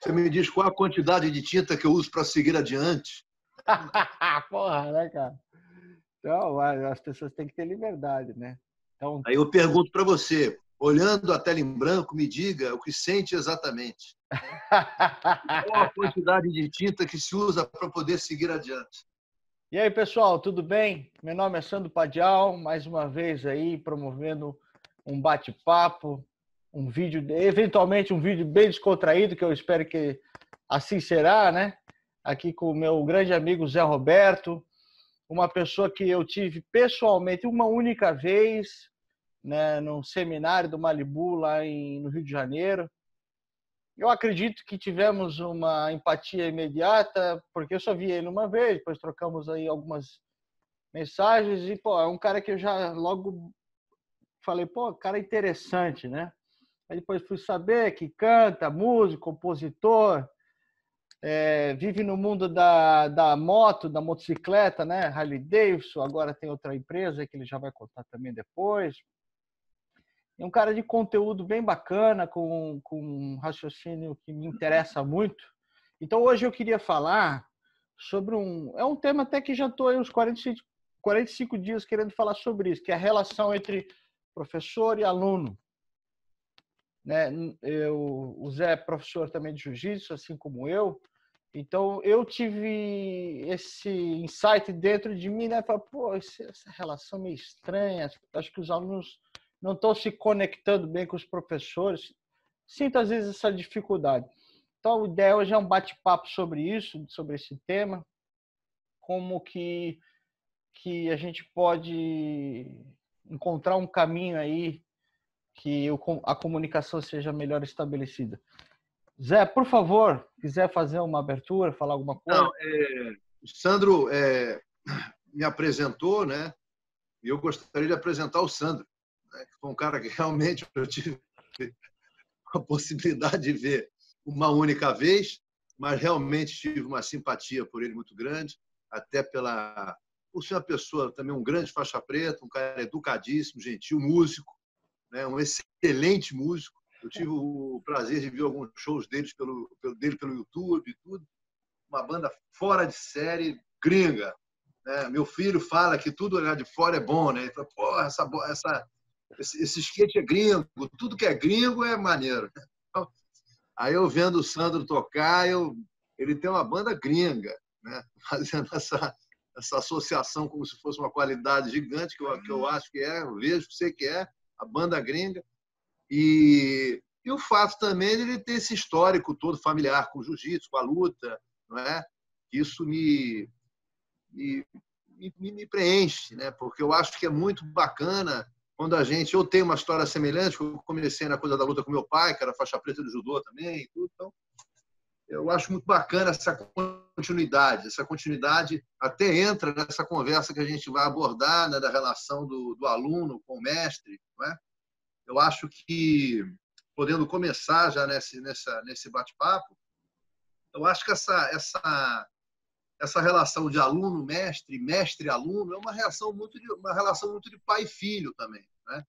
Você me diz qual a quantidade de tinta que eu uso para seguir adiante? Porra, né, cara? Então, as pessoas têm que ter liberdade, né? Então... Aí eu pergunto para você, olhando a tela em branco, me diga o que sente exatamente. Qual a quantidade de tinta que se usa para poder seguir adiante? E aí, pessoal, tudo bem? Meu nome é Sandro Padial, mais uma vez aí promovendo um bate-papo, um vídeo, eventualmente um vídeo bem descontraído, que eu espero que assim será, né? Aqui com o meu grande amigo Zé Roberto, uma pessoa que eu tive pessoalmente uma única vez, né, num seminário do Malibu lá em, no Rio de Janeiro. Eu acredito que tivemos uma empatia imediata, porque eu só vi ele uma vez, depois trocamos aí algumas mensagens e pô, é um cara que eu já logo falei, pô, cara interessante, né? Aí depois fui saber que canta, músico, compositor, é, vive no mundo da, da moto, da motocicleta, né? Harley Davidson, agora tem outra empresa que ele já vai contar também depois. É um cara de conteúdo bem bacana, com, com um raciocínio que me interessa muito. Então hoje eu queria falar sobre um. É um tema até que já estou uns 45, 45 dias querendo falar sobre isso, que é a relação entre professor e aluno. Né? Eu, o Zé é professor também de jiu-jitsu, assim como eu. Então eu tive esse insight dentro de mim, né? Falar, pô, essa relação meio estranha. Acho que os alunos não estão se conectando bem com os professores. Sinto às vezes essa dificuldade. Então a ideia hoje é um bate-papo sobre isso, sobre esse tema, como que que a gente pode encontrar um caminho aí que a comunicação seja melhor estabelecida. Zé, por favor, quiser fazer uma abertura, falar alguma coisa? Não, é, o Sandro é, me apresentou, né? E eu gostaria de apresentar o Sandro, né, que foi um cara que realmente eu tive a possibilidade de ver uma única vez, mas realmente tive uma simpatia por ele muito grande, até pela por ser uma pessoa também um grande faixa preta, um cara educadíssimo, gentil, músico, né, um excelente músico eu tive o prazer de ver alguns shows deles pelo, pelo, dele pelo YouTube e tudo. Uma banda fora de série, gringa. Né? Meu filho fala que tudo olhar de fora é bom, né? Ele fala, pô, essa, essa, esse, esse skate é gringo, tudo que é gringo é maneiro. Então, aí eu vendo o Sandro tocar, eu, ele tem uma banda gringa, né? fazendo essa, essa associação como se fosse uma qualidade gigante, que eu, que eu acho que é, eu vejo, sei que é, a banda gringa. E, e o fato também de ele ter esse histórico todo familiar com o jiu-jitsu, com a luta, não é? Isso me, me, me, me, preenche, né? porque eu acho que é muito bacana quando a gente. Eu tenho uma história semelhante, eu comecei na coisa da luta com meu pai, que era faixa preta de judô também, tudo, então eu acho muito bacana essa continuidade. Essa continuidade até entra nessa conversa que a gente vai abordar né, da relação do, do aluno com o mestre, é? eu acho que, podendo começar já nesse, nessa, nesse bate-papo, eu acho que essa, essa, essa relação de aluno-mestre, mestre-aluno, é uma relação, muito de, uma relação muito de pai e filho também, né?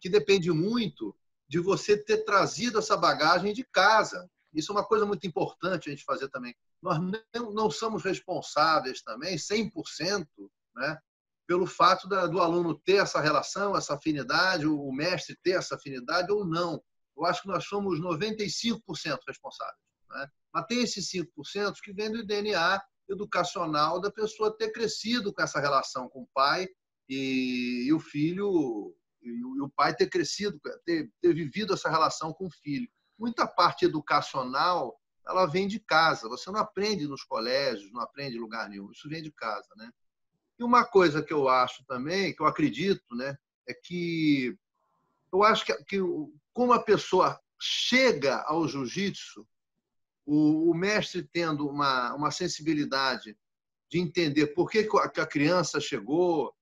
que depende muito de você ter trazido essa bagagem de casa. Isso é uma coisa muito importante a gente fazer também. Nós não, não somos responsáveis também, 100%, né, pelo fato da, do aluno ter essa relação, essa afinidade, o mestre ter essa afinidade ou não. Eu acho que nós somos 95% responsáveis. Né? Mas tem esses 5% que vem do DNA educacional da pessoa ter crescido com essa relação com o pai e, e o filho, e o, e o, pai ter crescido, ter, ter vivido essa relação com o filho. Muita parte educacional ela vem de casa. Você não aprende nos colégios, não aprende em lugar nenhum. Isso vem de casa, né? E uma coisa que eu acho também, que eu acredito, né, é que eu acho que, que como a pessoa chega ao jiu-jitsu, o, o, mestre tendo uma, uma sensibilidade de entender por que, que a criança chegou,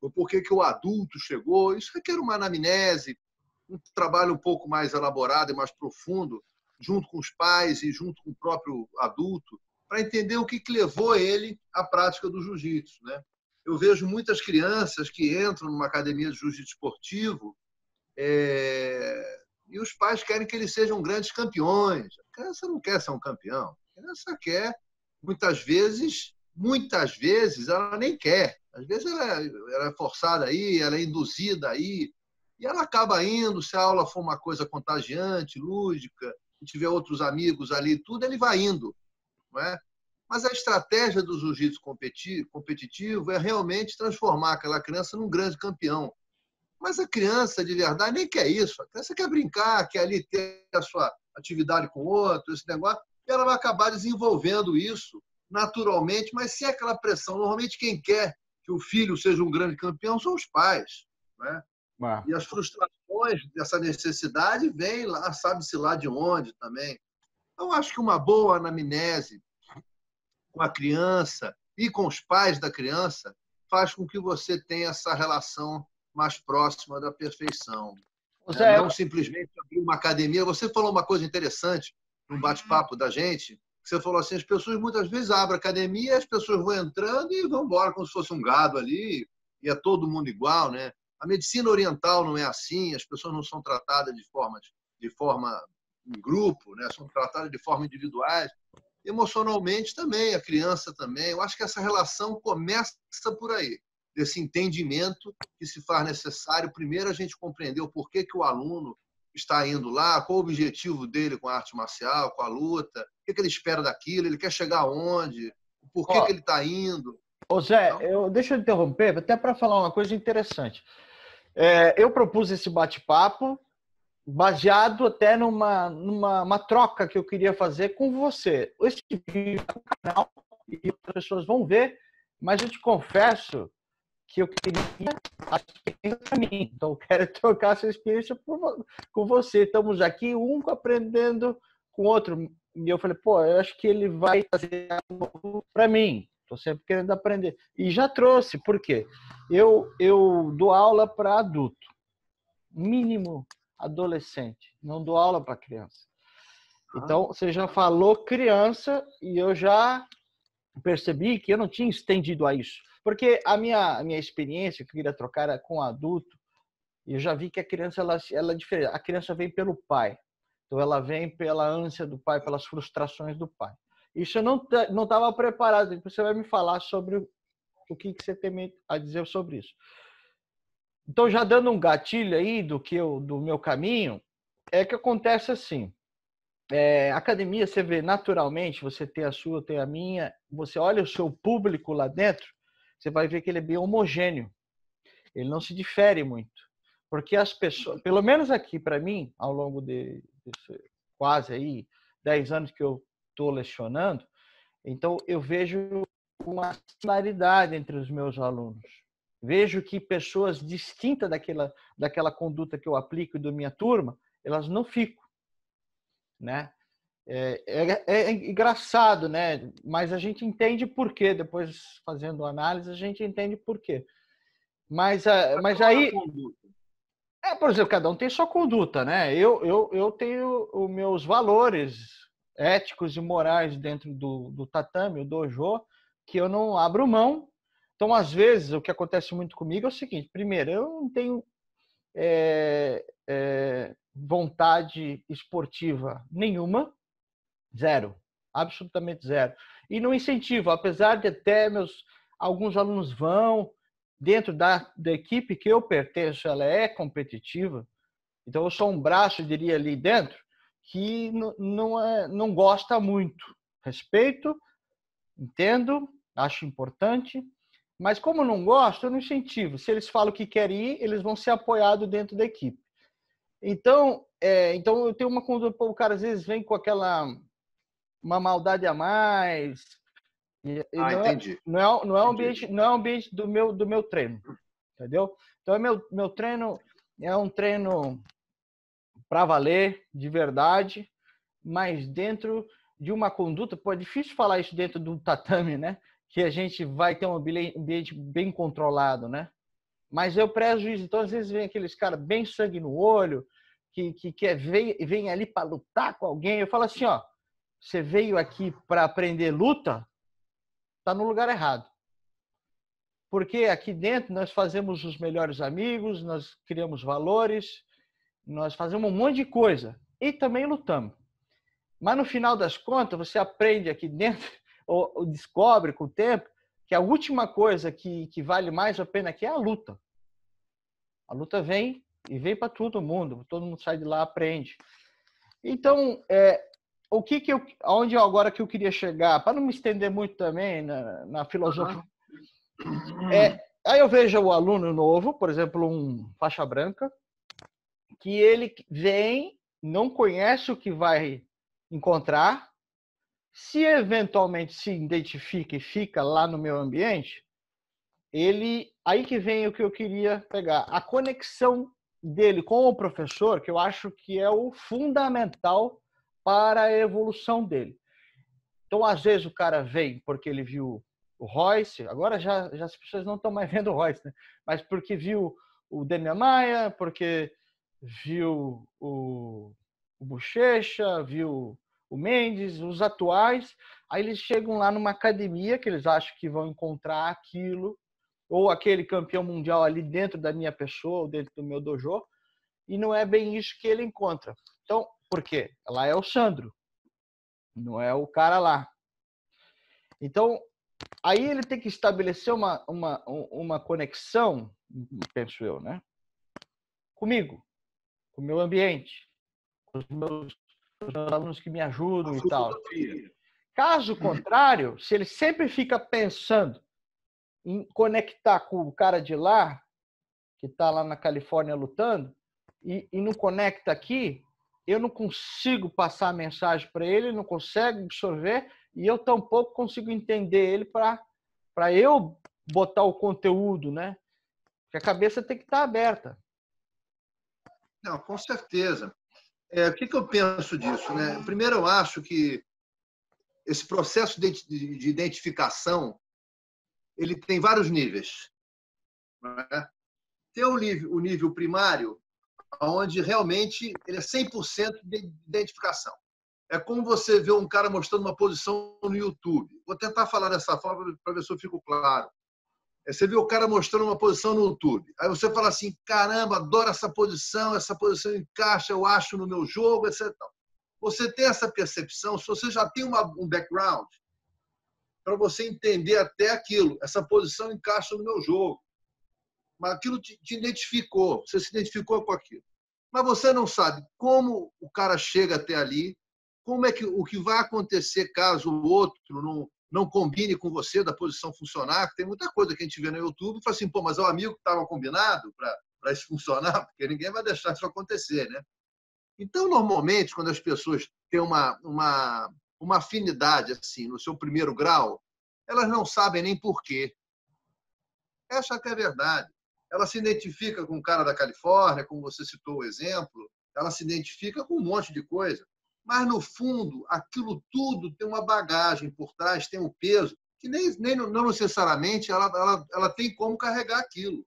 ou por que, que o adulto chegou, isso requer uma anamnese, um trabalho um pouco mais elaborado e mais profundo, junto com os pais e junto com o próprio adulto, para entender o que, que levou ele à prática do jiu-jitsu. Né? Eu vejo muitas crianças que entram numa academia de jiu-jitsu esportivo é, E os pais querem que eles sejam grandes campeões. A criança não quer ser um campeão. A criança quer, muitas vezes, muitas vezes, ela nem quer. Às vezes ela, é, é forçada aí, ela é induzida aí, e ela acaba indo, se a aula for uma coisa contagiante, lúdica, e tiver outros amigos ali, tudo, ele vai indo. Não é? Mas a estratégia do jiu-jitsu competitivo é realmente transformar aquela criança num grande campeão. Mas a criança, de verdade, nem quer isso. A criança quer brincar, quer ali ter a sua atividade com outro, esse negócio, e ela vai acabar desenvolvendo isso naturalmente, mas sem aquela pressão. Normalmente, quem quer que o filho seja um grande campeão são os pais. Né? Ah. E as frustrações dessa necessidade vêm lá, sabe-se lá de onde também. Então, acho que uma boa anamnese com a criança e com os pais da criança faz com que você tenha essa relação mais próxima da perfeição. Zé, não simplesmente abrir uma academia. Você falou uma coisa interessante no bate-papo da gente. Você falou assim: as pessoas muitas vezes abrem academia, as pessoas vão entrando e vão embora como se fosse um gado ali, e é todo mundo igual, né? A medicina oriental não é assim, as pessoas não são tratadas de forma, de forma em grupo, né? são tratadas de forma individuais. Emocionalmente também, a criança também. Eu acho que essa relação começa por aí desse entendimento que se faz necessário. Primeiro, a gente compreender o porquê que o aluno está indo lá, qual o objetivo dele com a arte marcial, com a luta, o que, ele espera daquilo, ele quer chegar aonde, por que, que ele está indo. Ô Zé, então... eu, deixa eu interromper, até para falar uma coisa interessante. É, eu propus esse bate-papo baseado até numa, numa uma troca que eu queria fazer com você. Esse vídeo é no canal e as pessoas vão ver, mas eu te confesso que eu queria a experiência para mim. Então, eu quero trocar essa experiência por, com você. Estamos aqui, um aprendendo com o outro. E eu falei, pô, eu acho que ele vai fazer algo para mim. Estou sempre querendo aprender. E já trouxe, por quê? Eu, eu dou aula para adulto, mínimo adolescente, não dou aula para criança. Ah. Então, você já falou criança e eu já percebi que eu não tinha estendido a isso. Porque a minha, a minha experiência que eu queria trocar era com adulto, e eu já vi que a criança ela, ela é diferente. A criança vem pelo pai. Então ela vem pela ânsia do pai, pelas frustrações do pai. Isso eu não não estava preparado. Você vai me falar sobre o que, que você tem a dizer sobre isso. Então já dando um gatilho aí do que eu, do meu caminho, é que acontece assim. É, academia, você vê naturalmente, você tem a sua, tem a minha, você olha o seu público lá dentro, você vai ver que ele é bem homogêneo. Ele não se difere muito. Porque as pessoas, pelo menos aqui para mim, ao longo de, de quase aí 10 anos que eu estou lecionando, então eu vejo uma similaridade entre os meus alunos. Vejo que pessoas distintas daquela, daquela conduta que eu aplico da minha turma, elas não ficam, né? É, é, é, engraçado, né? Mas a gente entende por quê. Depois, fazendo análise, a gente entende por quê. Mas, é, mas aí. É, por exemplo, cada um tem sua conduta, né? Eu, eu, eu tenho os meus valores éticos e morais dentro do, do tatame, o dojo, que eu não abro mão. Então, às vezes, o que acontece muito comigo é o seguinte: primeiro, eu não tenho é, é, vontade esportiva nenhuma, Zero. Absolutamente zero. E no incentivo, apesar de até meus alguns alunos vão dentro da, da equipe que eu pertenço, ela é competitiva. Então eu sou um braço, diria ali dentro, que não, é, não gosta muito. Respeito, entendo, acho importante, mas como não gosto, eu não incentivo. Se eles falam que querem ir, eles vão ser apoiados dentro da equipe. Então, é, então eu tenho uma conduta, o cara às vezes vem com aquela uma maldade a mais. E, ah, não, é, entendi. É, não, é, não, é um ambiente, não é um ambiente do meu, do meu treino. Entendeu? Então, meu, meu treino é um treino para valer, de verdade, mas dentro de uma conduta, pô, é difícil falar isso dentro do tatame, né? Que a gente vai ter um ambiente bem controlado, né? Mas eu isso. Então, às vezes, vem aqueles caras bem sangue no olho, que, que quer vem, vem ali para lutar com alguém. Eu falo assim, ó, você veio aqui para aprender luta, está no lugar errado. Porque aqui dentro nós fazemos os melhores amigos, nós criamos valores nós fazemos um monte de coisa e também lutamos. Mas no final das contas, você aprende aqui dentro, ou, ou descobre com o tempo, que a última coisa que, que vale mais a pena aqui é a luta. A luta vem e vem para todo mundo, todo mundo sai de lá aprende. Então, é, o que que eu, aonde agora que eu queria chegar, para não me estender muito também na, na filosofia, é, aí eu vejo o aluno novo, por exemplo, um faixa branca, que ele vem, não conhece o que vai encontrar, se eventualmente se identifica e fica lá no meu ambiente, ele aí que vem o que eu queria pegar, a conexão dele com o professor, que eu acho que é o fundamental para a evolução dele. Então, às vezes o cara vem porque ele viu o Royce, agora já, já as pessoas não estão mais vendo o Royce, né? mas porque viu o Demian Maia, porque viu o, o Bochecha, viu o Mendes, os atuais, aí eles chegam lá numa academia que eles acham que vão encontrar aquilo, ou aquele campeão mundial ali dentro da minha pessoa, ou dentro do meu dojo, e não é bem isso que ele encontra. Então, por quê? Lá é o Sandro, não é o cara lá. Então, aí ele tem que estabelecer uma, uma, uma conexão, penso eu, né? Comigo, com o meu ambiente, com os meus, os alunos que me ajudam e tal. Caso contrário, se ele sempre fica pensando em conectar com o cara de lá, que está lá na Califórnia lutando, e, e não conecta aqui, eu não consigo passar a mensagem para ele, não consegue absorver, e eu tampouco consigo entender ele para eu botar o conteúdo, né? Porque a cabeça tem que estar tá aberta. Não, com certeza. É, o que, que eu penso disso? Né? Primeiro, eu acho que esse processo de, de identificação ele tem vários níveis. Né? Tem o nível, o nível primário, onde realmente ele é 100% de identificação. É como você vê um cara mostrando uma posição no YouTube. Vou tentar falar dessa forma para ver se eu fico claro. É, você vê o cara mostrando uma posição no YouTube. Aí você fala assim: caramba, adoro essa posição, essa posição encaixa, eu acho no meu jogo, etc. Você tem essa percepção, se você já tem uma, um background, para você entender até aquilo, essa posição encaixa no meu jogo. Mas aquilo te, te identificou, você se identificou com aquilo. Mas você não sabe como o cara chega até ali, como é que o que vai acontecer caso o outro não, não combine com você da posição funcionar, tem muita coisa que a gente vê no YouTube e fala assim, pô, mas é o amigo que estava combinado para isso funcionar, porque ninguém vai deixar isso acontecer, né? Então, normalmente, quando as pessoas têm uma, uma, uma afinidade assim no seu primeiro grau, elas não sabem nem porquê. Essa que é a verdade. Ela se identifica com o cara da Califórnia, como você citou o exemplo, ela se identifica com um monte de coisa mas no fundo aquilo tudo tem uma bagagem por trás, tem um peso que nem, nem não necessariamente ela, ela, ela tem como carregar aquilo.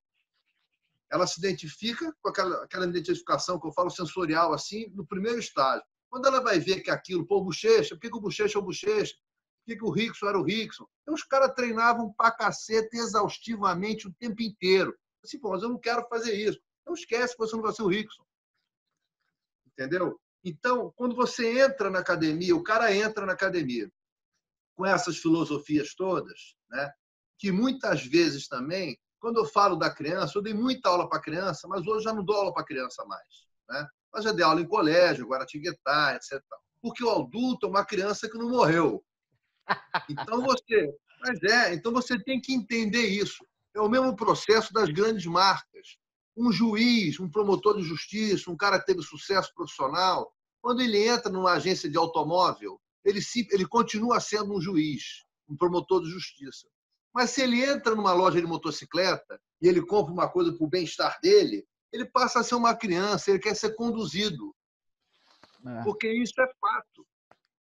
Ela se identifica com aquela, aquela identificação que eu falo sensorial assim no primeiro estágio. Quando ela vai ver que aquilo, pô, bochecha, por que, o bochecha é o bochecha? Por que, que o Rickson era o Rickson? Então os caras treinavam pra cacete exaustivamente o tempo inteiro. Assim, pô, mas eu não quero fazer isso. Não esquece que você não vai ser o Rickson. Entendeu? Então, quando você entra na academia, o cara entra na academia com essas filosofias todas, né? que muitas vezes também, quando eu falo da criança, eu dei muita aula para criança, mas hoje já não dou aula para criança mais. Né? Mas já dei aula em colégio, Guaratinguetá, etc. Porque o adulto é uma criança que não morreu. Então você, mas é, então você tem que entender isso. É o mesmo processo das grandes marcas um juiz, um promotor de justiça, um cara que teve sucesso profissional, quando ele entra numa agência de automóvel, ele, se, ele continua sendo um juiz, um promotor de justiça. Mas se ele entra numa loja de motocicleta e ele compra uma coisa para o bem-estar dele, ele passa a ser uma criança, ele quer ser conduzido. É. Porque isso é fato.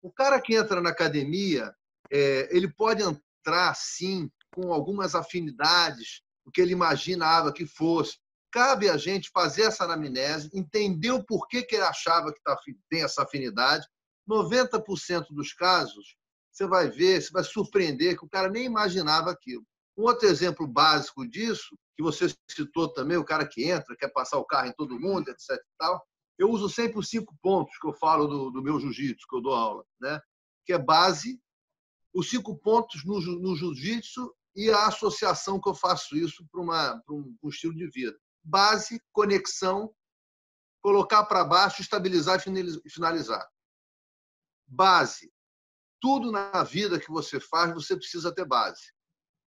O cara que entra na academia, é, ele pode entrar, sim, com algumas afinidades, o que ele imaginava que fosse, cabe a gente fazer essa anamnese, entender o porquê que ele achava que tá, tem essa afinidade. 90% dos casos, você vai ver, você vai surpreender que o cara nem imaginava aquilo. Um outro exemplo básico disso, que você citou também, o cara que entra, quer passar o carro em todo mundo, etc. Tal, Eu uso sempre os cinco pontos que eu falo do, do meu jiu-jitsu, que eu dou aula, né? que é base, os cinco pontos no, no jiu-jitsu e a associação que eu faço isso para um, um estilo de vida. Base, conexão, colocar para baixo, estabilizar e finalizar. Base. Tudo na vida que você faz, você precisa ter base.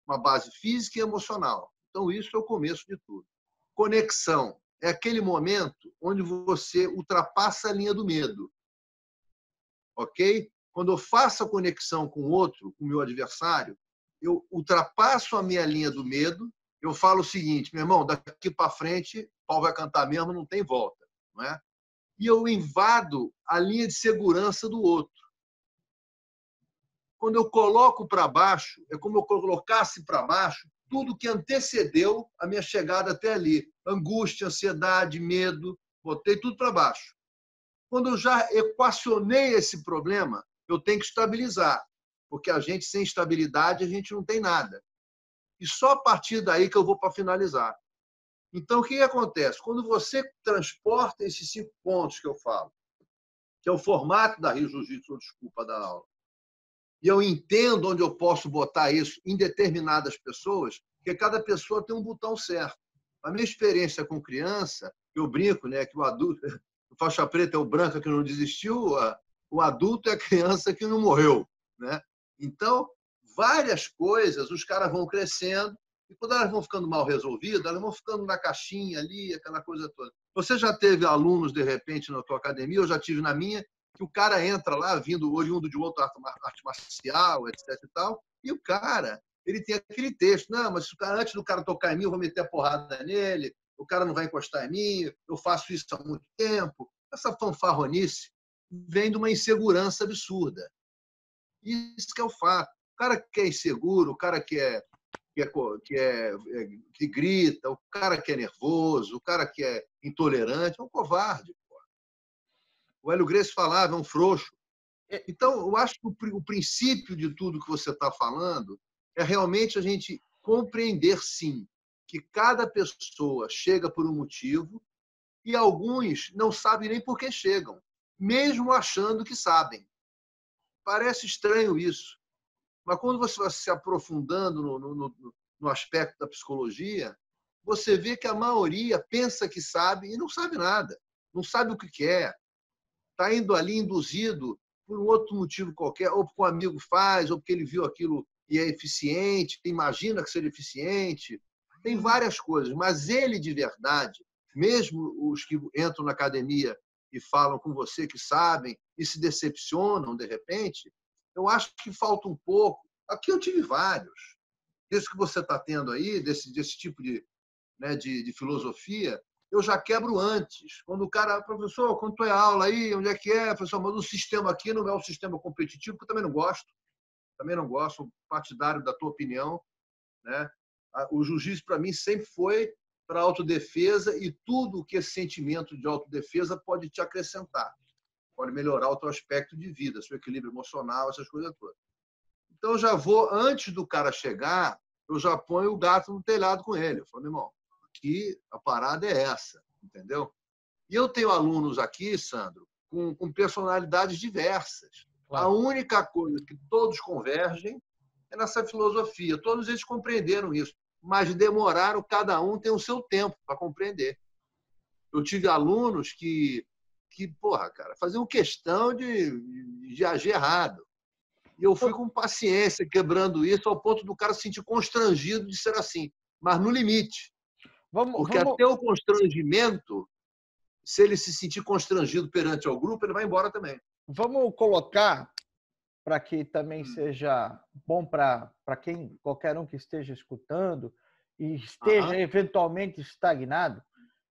Uma base física e emocional. Então, isso é o começo de tudo. Conexão é aquele momento onde você ultrapassa a linha do medo. Ok? Quando eu faço a conexão com o outro, com o meu adversário, eu ultrapasso a minha linha do medo, eu falo o seguinte, meu irmão, daqui para frente, pau vai cantar mesmo, não tem volta. Não é? E eu invado a linha de segurança do outro. Quando eu coloco para baixo, é como eu colocasse para baixo tudo que antecedeu a minha chegada até ali. Angústia, ansiedade, medo, botei tudo para baixo. Quando eu já equacionei esse problema, eu tenho que estabilizar, porque a gente sem estabilidade a gente não tem nada. E só a partir daí que eu vou para finalizar. Então, o que acontece? Quando você transporta esses cinco pontos que eu falo, que é o formato da Rio Jiu-Jitsu, desculpa da aula, e eu entendo onde eu posso botar isso em determinadas pessoas, porque cada pessoa tem um botão certo. A minha experiência com criança, eu brinco, né, que o adulto, o faixa preta é o branco que não desistiu, o adulto é a criança que não morreu, né? Então, várias coisas, os caras vão crescendo e quando elas vão ficando mal resolvidas, elas vão ficando na caixinha ali, aquela coisa toda. Você já teve alunos de repente na tua academia, eu já tive na minha, que o cara entra lá, vindo oriundo de outro arte marcial, etc e tal, e o cara, ele tem aquele texto, não, mas cara, antes do cara tocar em mim, eu vou meter a porrada nele, o cara não vai encostar em mim, eu faço isso há muito tempo. Essa fanfarronice vem de uma insegurança absurda. Isso que é o fato. O cara que é inseguro, o cara que é que, é, que, é, é, que grita, o cara que é nervoso, o cara que é intolerante, é um covarde. O Hélio Grace falava, é um frouxo. É, então, eu acho que o, princípio de tudo que você está falando é realmente a gente compreender, sim, que cada pessoa chega por um motivo e alguns não sabem nem por que chegam, mesmo achando que sabem. Parece estranho isso, mas quando você vai se aprofundando no, no, no aspecto da psicologia, você vê que a maioria pensa que sabe e não sabe nada, não sabe o que quer, está indo ali induzido por um outro motivo qualquer, ou porque um amigo faz, ou porque ele viu aquilo e é eficiente, imagina que seja eficiente. Tem várias coisas, mas ele de verdade, mesmo os que entram na academia e falam com você que sabem e se decepcionam de repente, eu acho que falta um pouco. Aqui eu tive vários. Isso que você está tendo aí, desse, desse tipo de, né, de, de filosofia, eu já quebro antes. Quando o cara, professor, quanto é aula aí? Onde é que é? Professor, mas o sistema aqui não é um sistema competitivo, que eu também não gosto. Também não gosto, partidário da tua opinião. Né? O jiu-jitsu, para mim, sempre foi para autodefesa e tudo que esse sentimento de autodefesa pode te acrescentar. Pode melhorar o teu aspecto de vida, seu equilíbrio emocional, essas coisas todas. Então, eu já vou, antes do cara chegar, eu já ponho o gato no telhado com ele. Eu falo, meu irmão, aqui a parada é essa, entendeu? E eu tenho alunos aqui, Sandro, com, com personalidades diversas. Claro. A única coisa que todos convergem é nessa filosofia. Todos eles compreenderam isso, mas demoraram, cada um tem o seu tempo para compreender. Eu tive alunos que, que porra, cara, faziam questão de, de agir errado. E eu fui com paciência quebrando isso ao ponto do cara se sentir constrangido de ser assim, mas no limite. Vamos, Porque vamos... até o constrangimento, se ele se sentir constrangido perante o grupo, ele vai embora também. Vamos colocar para que também hum. seja bom para quem qualquer um que esteja escutando e esteja uhum. eventualmente estagnado,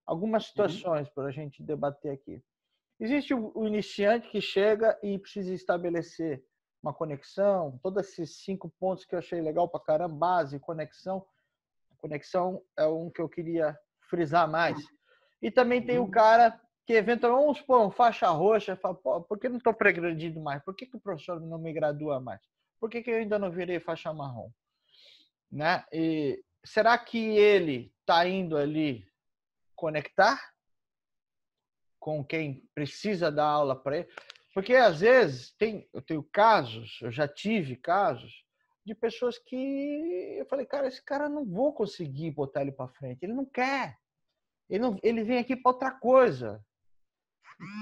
algumas uhum. situações uhum. para a gente debater aqui. Existe o iniciante que chega e precisa estabelecer uma conexão, todos esses cinco pontos que eu achei legal para caramba, base, conexão, Conexão é um que eu queria frisar mais. E também tem o uhum. cara que eventualmente, vamos supor, um faixa roxa, fala, por que não estou progredindo mais? Por que, que o professor não me gradua mais? Por que, que eu ainda não virei faixa marrom? Né? E será que ele está indo ali conectar? Com quem precisa dar aula para ele. Porque às vezes tem, eu tenho casos, eu já tive casos de pessoas que eu falei, cara, esse cara não vou conseguir botar ele para frente, ele não quer. Ele, não, ele vem aqui para outra coisa.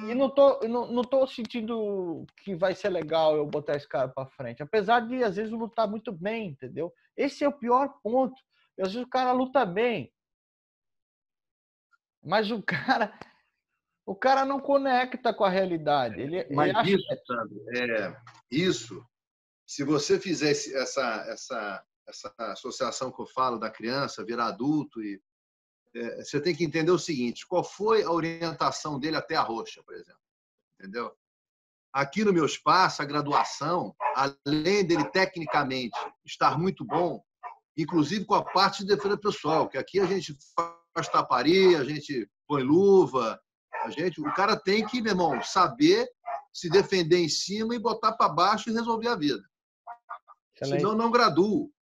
E não tô, não, não tô sentindo que vai ser legal eu botar esse cara para frente. Apesar de, às vezes, lutar muito bem, entendeu? Esse é o pior ponto. Às vezes o cara luta bem. Mas o cara, o cara não conecta com a realidade. Ele, Mas ele acha... isso, Sandro, é, isso, se você fizesse essa, essa, essa associação que eu falo da criança virar adulto e é, você tem que entender o seguinte: qual foi a orientação dele até a roxa, por exemplo? Entendeu? Aqui no meu espaço, a graduação, além dele tecnicamente estar muito bom, inclusive com a parte de defesa pessoal, que aqui a gente faz taparia, a gente põe luva, a gente, o cara tem que, meu irmão, saber se defender em cima e botar para baixo e resolver a vida. Excelente. Senão não graduo.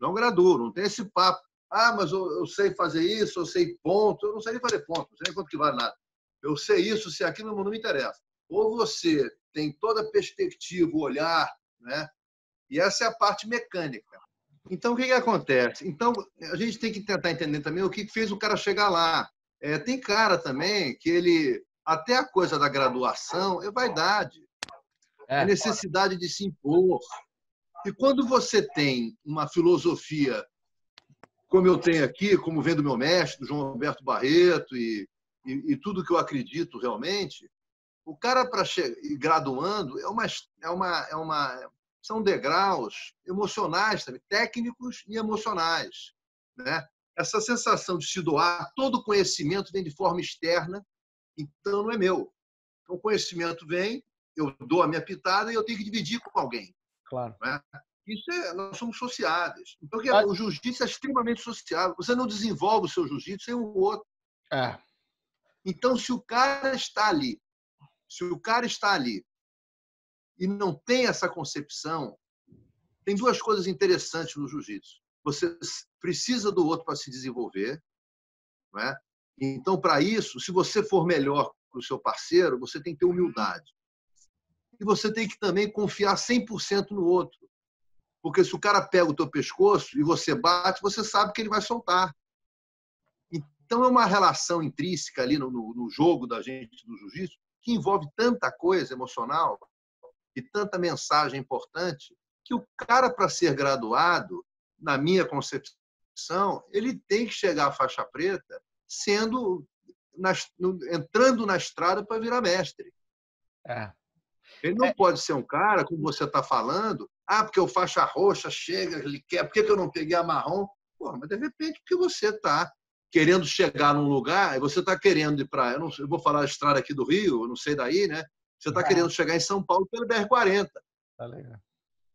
Não graduo, não tem esse papo. Ah, mas eu, eu, sei fazer isso, eu sei ponto. Eu não sei nem fazer ponto, não sei nem quanto que vale nada. Eu sei isso, sei aquilo, não me interessa. Ou você tem toda a perspectiva, o olhar, né? E essa é a parte mecânica. Então, o que, que acontece? Então, a gente tem que tentar entender também o que fez o cara chegar lá. É, tem cara também que ele, até a coisa da graduação, é vaidade. É, é necessidade de se impor. E quando você tem uma filosofia como eu tenho aqui, como vendo meu mestre, João Alberto Barreto, e, e, e tudo que eu acredito realmente, o cara para graduando é uma, é uma, é uma, são degraus emocionais também, técnicos e emocionais. Né? Essa sensação de se doar, todo conhecimento vem de forma externa, então não é meu. Então, o conhecimento vem, eu dou a minha pitada e eu tenho que dividir com alguém. Claro. Né? Isso é, nós somos sociáveis. Então, é, o jiu-jitsu é extremamente sociável. Você não desenvolve o seu jiu-jitsu sem o outro. É. Então, se o cara está ali, se o cara está ali e não tem essa concepção, tem duas coisas interessantes no jiu-jitsu. Você precisa do outro para se desenvolver, não é? Então, para isso, se você for melhor para o seu parceiro, você tem que ter humildade. E você tem que também confiar 100% no outro. Porque se o cara pega o teu pescoço e você bate, você sabe que ele vai soltar. Então é uma relação intrínseca ali no, no, no jogo da gente do jiu-jitsu que envolve tanta coisa emocional e tanta mensagem importante que o cara para ser graduado, na minha concepção, ele tem que chegar à faixa preta sendo entrando na estrada para virar mestre. É. Ele não é. pode ser um cara, como você está falando, ah, porque o faixa roxa chega, ele quer, por que eu não peguei a marrom? Pô, mas de repente, porque você está querendo chegar num lugar, e você está querendo ir para. Eu, eu vou falar a estrada aqui do Rio, eu não sei daí, né? Você está é. querendo chegar em São Paulo pelo BR-40. Tá legal.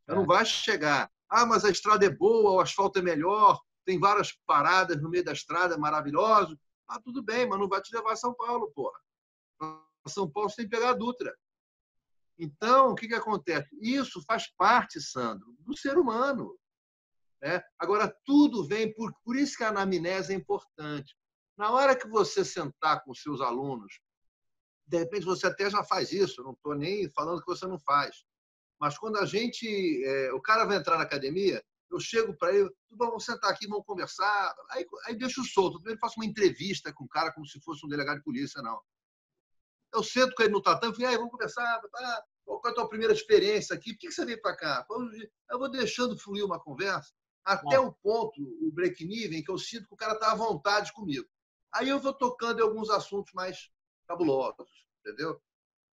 Você é. não vai chegar. Ah, mas a estrada é boa, o asfalto é melhor, tem várias paradas no meio da estrada, é maravilhoso. Ah, tudo bem, mas não vai te levar a São Paulo, porra. São Paulo você tem que pegar a Dutra. Então, o que, que acontece? Isso faz parte, Sandro, do ser humano. Né? Agora, tudo vem por, por isso que a anamnese é importante. Na hora que você sentar com seus alunos, de repente você até já faz isso, não estou nem falando que você não faz. Mas quando a gente. É, o cara vai entrar na academia, eu chego para ele, vamos sentar aqui, vamos conversar. Aí, aí deixo solto. Eu faço uma entrevista com o cara como se fosse um delegado de polícia, não. Eu sento com ele no tatame e falo, vamos conversar. Tá? Qual é a tua primeira experiência aqui? Por que você veio para cá? Eu vou deixando fluir uma conversa até o ponto, o break-even, que eu sinto que o cara está à vontade comigo. Aí eu vou tocando em alguns assuntos mais cabulosos, entendeu?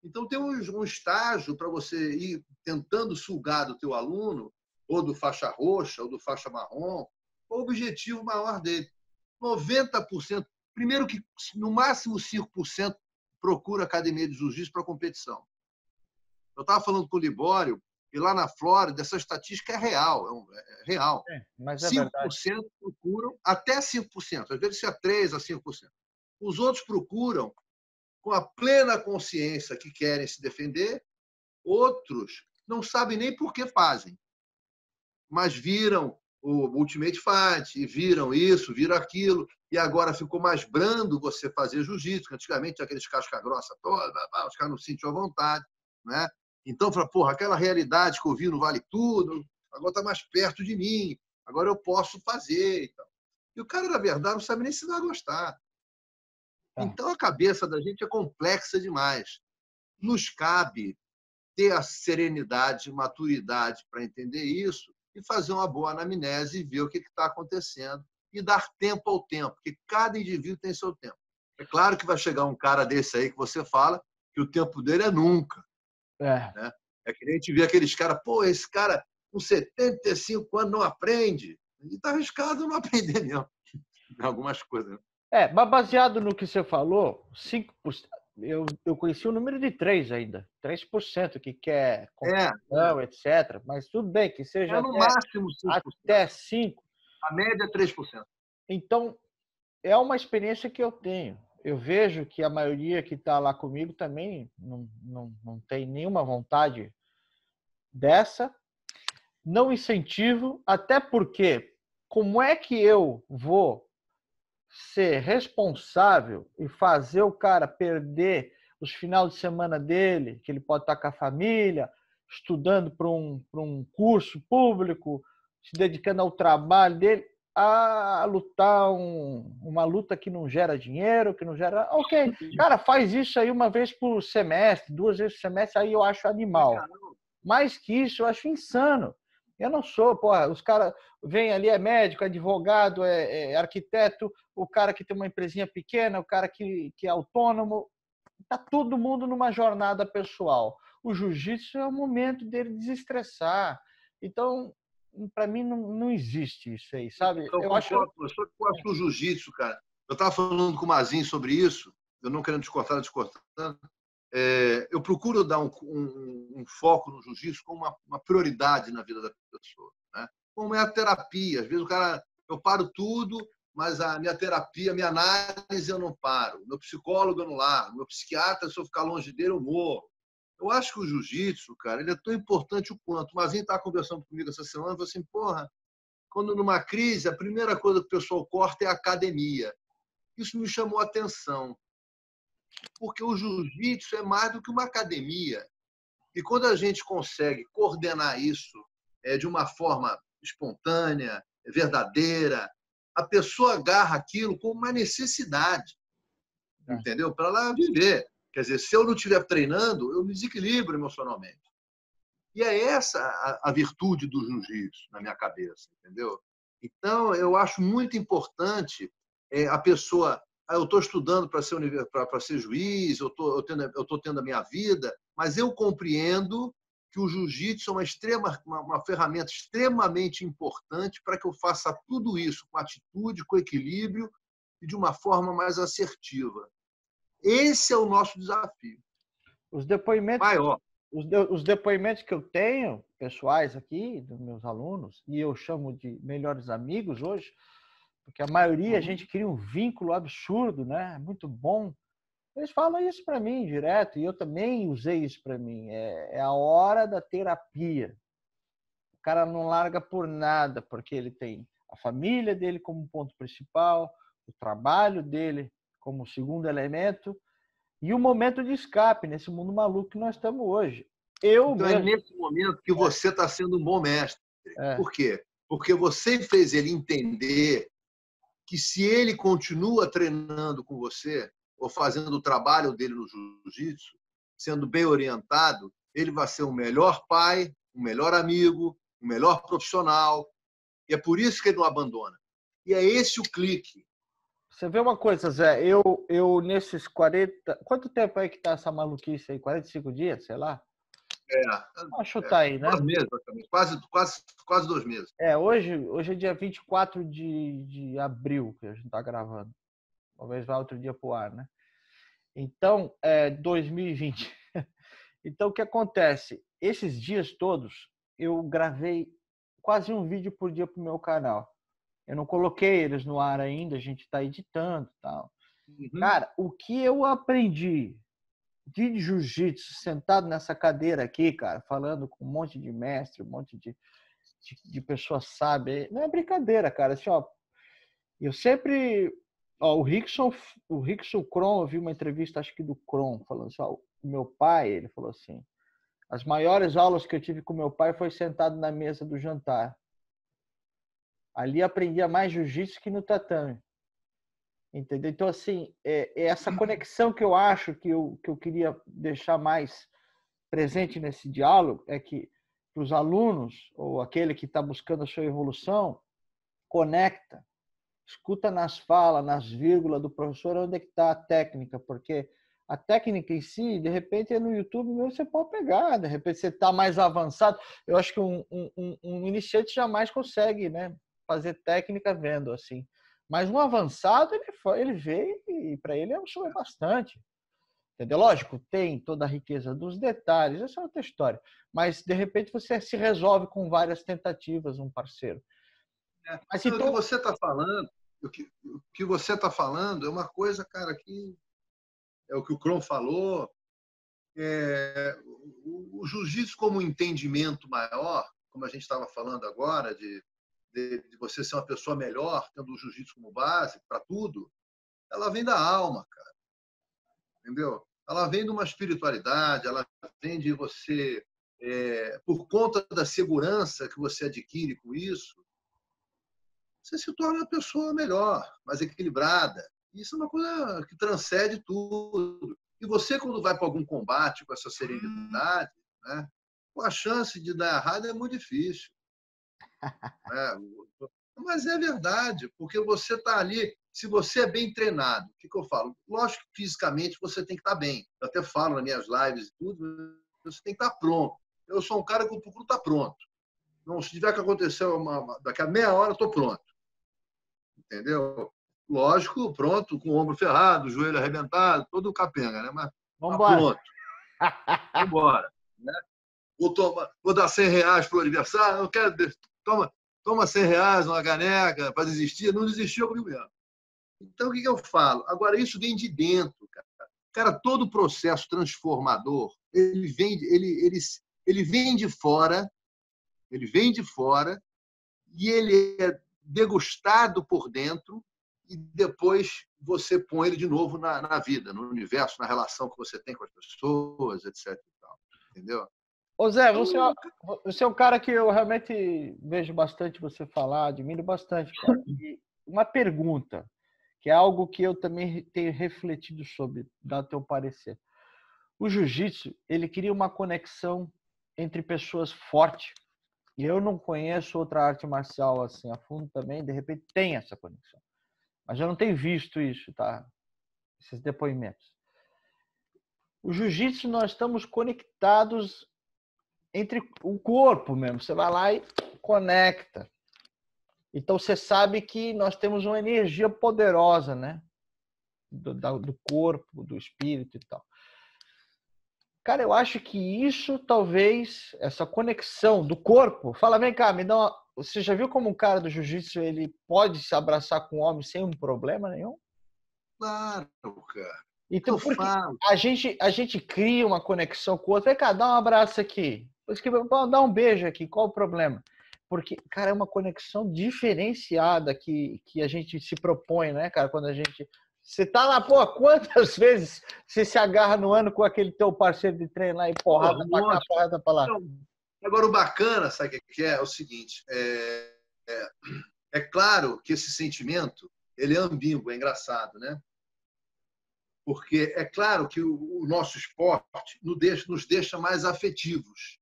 Então tem um, estágio para você ir tentando sugar do teu aluno, ou do faixa roxa, ou do faixa marrom, o objetivo maior dele. 90%, primeiro que no máximo 5% procura academia de jiu-jitsu para competição. Eu estava falando com o Libório, e lá na Flórida, essa estatística é real. É, é real. É, mas é 5% verdade. procuram, até 5%, às vezes é 3% a 5%. Os outros procuram com a plena consciência que querem se defender, outros não sabem nem por que fazem, mas viram o Ultimate Fight, e viram isso, viram aquilo, e agora ficou mais brando você fazer jiu-jitsu, antigamente aqueles casca grossa toda, os caras não sentiam vontade, né? Então, fala, porra, aquela realidade que eu vi no Vale Tudo, agora está mais perto de mim, agora eu posso fazer. Então. E o cara, na verdade, não sabe nem se vai gostar. Tá. Então, a cabeça da gente é complexa demais. Nos cabe ter a serenidade, maturidade para entender isso e fazer uma boa anamnese e ver o que está acontecendo e dar tempo ao tempo, porque cada indivíduo tem seu tempo. É claro que vai chegar um cara desse aí que você fala que o tempo dele é nunca. É. Né? É que nem a gente vê aqueles caras, pô, esse cara com 75 anos não aprende. E está arriscado não aprender mesmo. Algumas coisas. Né? É, mas baseado no que você falou, 5%, eu, eu conheci o número de 3 ainda. 3% que quer competição, é. etc. Mas tudo bem, que seja é no até, máximo 5%. até 5%. A média é 3%. Então, é uma experiência que eu tenho. Eu vejo que a maioria que está lá comigo também não, não, não tem nenhuma vontade dessa. Não incentivo, até porque como é que eu vou ser responsável e fazer o cara perder os finais de semana dele, que ele pode estar com a família, estudando para um, um curso público, se dedicando ao trabalho dele, a lutar um, uma luta que não gera dinheiro, que não gera. Ok, cara, faz isso aí uma vez por semestre, duas vezes por semestre, aí eu acho animal. Mais que isso, eu acho insano. Eu não sou, porra, os caras vêm ali, é médico, é advogado, é, é, arquiteto, o cara que tem uma empresinha pequena, o cara que, que é autônomo, tá todo mundo numa jornada pessoal. O jiu-jitsu é o momento dele desestressar. Então, para mim, não, não existe isso aí, sabe? Eu, eu acho. Eu sou o jiu-jitsu, cara. Eu estava falando com o Mazinho sobre isso, eu não querendo descortar, descortando. É, eu procuro dar um, um, um foco no jiu-jitsu como uma, uma, prioridade na vida da pessoa. Né? Como é a terapia. Às vezes o cara, eu paro tudo, mas a minha terapia, a minha análise eu não paro. Meu psicólogo eu não largo. Meu psiquiatra, se eu ficar longe dele, eu morro. Eu acho que o jiu-jitsu, cara, ele é tão importante o quanto. O Mazinho estava conversando comigo essa semana e falou assim: porra, quando numa crise, a primeira coisa que o pessoal corta é a academia. Isso me chamou a atenção porque o jiu-jitsu é mais do que uma academia. E quando a gente consegue coordenar isso é, de uma forma espontânea, verdadeira, a pessoa agarra aquilo como uma necessidade, é. entendeu? Para ela viver. Quer dizer, se eu não estiver treinando, eu me desequilibro emocionalmente. E é essa a, a virtude do jiu-jitsu na minha cabeça, entendeu? Então, eu acho muito importante é, a pessoa ah, eu estou estudando para ser, ser juiz, eu estou tendo, tendo a minha vida, mas eu compreendo que o jiu-jitsu é uma, extrema, uma, uma ferramenta extremamente importante para que eu faça tudo isso com atitude, com equilíbrio e de uma forma mais assertiva. Esse é o nosso desafio. Os depoimentos, maior. Os, de, os depoimentos que eu tenho, pessoais aqui, dos meus alunos, e eu chamo de melhores amigos hoje, porque a maioria a uhum. gente cria um vínculo absurdo, né? Muito bom. Eles falam isso para mim direto e eu também usei isso para mim. É, é, a hora da terapia. O cara não larga por nada, porque ele tem a família dele como ponto principal, o trabalho dele como segundo elemento e o momento de escape nesse mundo maluco que nós estamos hoje. Eu então é mesmo... é nesse momento que você está sendo um bom mestre. É. Por quê? Porque você fez ele entender que se ele continua treinando com você ou fazendo o trabalho dele no jiu-jitsu, sendo bem orientado, ele vai ser o melhor pai, o melhor amigo, o melhor profissional. E é por isso que ele não abandona. E é esse o clique. Você vê uma coisa, Zé, eu, eu nesses 40. Quanto tempo aí que tá essa maluquice aí? 45 dias, sei lá? É. Vamos chutar é, aí, né? Quase meses, quase, quase, quase dois meses. É, hoje, hoje é dia 24 de, de abril que a gente está gravando. Talvez vá outro dia para o ar, né? Então, é 2020. Então, o que acontece? Esses dias todos, eu gravei quase um vídeo por dia para o meu canal. Eu não coloquei eles no ar ainda, a gente está editando tal. Uhum. Cara, o que eu aprendi de jiu-jitsu sentado nessa cadeira aqui, cara, falando com um monte de mestre, um monte de. de, de pessoa sábia. Não é brincadeira, cara. Assim, ó, eu sempre. Ó, o Rickson, o Rickson Kron, eu vi uma entrevista, acho que do Kron, falando assim: ó, o meu pai, ele falou assim: as maiores aulas que eu tive com meu pai foi sentado na mesa do jantar. Ali aprendia mais jiu-jitsu que no tatame. Entendeu? Então, assim, é, é, essa conexão que eu acho que eu, que eu queria deixar mais presente nesse diálogo é que os alunos, ou aquele que está buscando a sua evolução, conecta, escuta nas falas, nas vírgulas do professor onde é que está a técnica, porque a técnica em si, de repente, é no YouTube mesmo você pode pegar, de repente você está mais avançado. Eu acho que um, um, um, iniciante jamais consegue né, fazer técnica vendo assim. Mas um avançado, ele, ele vê e para ele é um bastante. Entendeu? Lógico, tem toda a riqueza dos detalhes, essa é outra história. Mas, de repente, você se resolve com várias tentativas, um parceiro. É, Mas, então... O que você está falando, o que, o que você está falando é uma coisa, cara, que é o que o Kron falou. É, o, o jiu-jitsu como entendimento maior, como a gente estava falando agora, de, de, de, você ser uma pessoa melhor, tendo o jiu-jitsu como base para tudo, ela vem da alma, cara. Entendeu? Ela vem de uma espiritualidade, ela vem de você, é, por conta da segurança que você adquire com isso, você se torna uma pessoa melhor, mais equilibrada, isso é uma coisa que transcende tudo. E você, quando vai para algum combate com essa serenidade, né, a chance de dar errado é muito difícil. É, mas é verdade, porque você está ali. Se você é bem treinado, o que, que eu falo? Lógico que fisicamente você tem que estar tá bem. Eu até falo nas minhas lives e tudo, você tem que estar tá pronto. Eu sou um cara que o procuro estar tá pronto. Não, se tiver que acontecer uma, daqui a meia hora, eu estou pronto. Entendeu? lógico, pronto, com o ombro ferrado, o joelho arrebentado, todo capenga, né? Mas Vamos tá pronto. Vamos embora. Né? Vou, tomar, vou dar 100 reais para o aniversário, eu quero. Toma, toma 100 reais, uma caneca, para desistir. Não desistiu comigo mesmo. Então, o que, que eu falo? Agora, isso vem de dentro, cara. Cara, todo o processo transformador, ele vem, ele, ele, ele vem de fora, ele vem de fora e ele é degustado por dentro e depois você põe ele de novo na, na vida, no universo, na relação que você tem com as pessoas, etc. Entendeu? Ô Zé, você é, você é um cara que eu realmente vejo bastante você falar, admiro bastante. Uma pergunta, que é algo que eu também tenho refletido sobre, dá teu parecer. O jiu-jitsu, ele cria uma conexão entre pessoas forte. E eu não conheço outra arte marcial assim a fundo também, de repente tem essa conexão. Mas eu não tenho visto isso, tá? Esses depoimentos. O jiu-jitsu, nós estamos conectados entre o corpo mesmo. Você vai lá e conecta. Então você sabe que nós temos uma energia poderosa, né? Do, do corpo, do espírito e tal. Cara, eu acho que isso talvez, essa conexão do corpo. Fala, vem cá, me dá uma, você já viu como um cara do jiu-jitsu ele pode se abraçar com um homem sem um problema nenhum? Claro, cara. Então, porque a gente, a gente cria uma conexão com o outro. Vem cá, dá um abraço aqui. Dá um beijo aqui. Qual o problema? Porque, cara, é uma conexão diferenciada que, que a gente se propõe, né, cara? Quando a gente. Você tá lá, pô, quantas vezes você se agarra no ano com aquele teu parceiro de treino lá e porrada pô, pra cá, porrada pra lá? Agora, o bacana, sabe o que é? É o seguinte: é, é, é claro que esse sentimento ele é ambíguo, é engraçado, né? Porque é claro que o, nosso esporte nos deixa mais afetivos,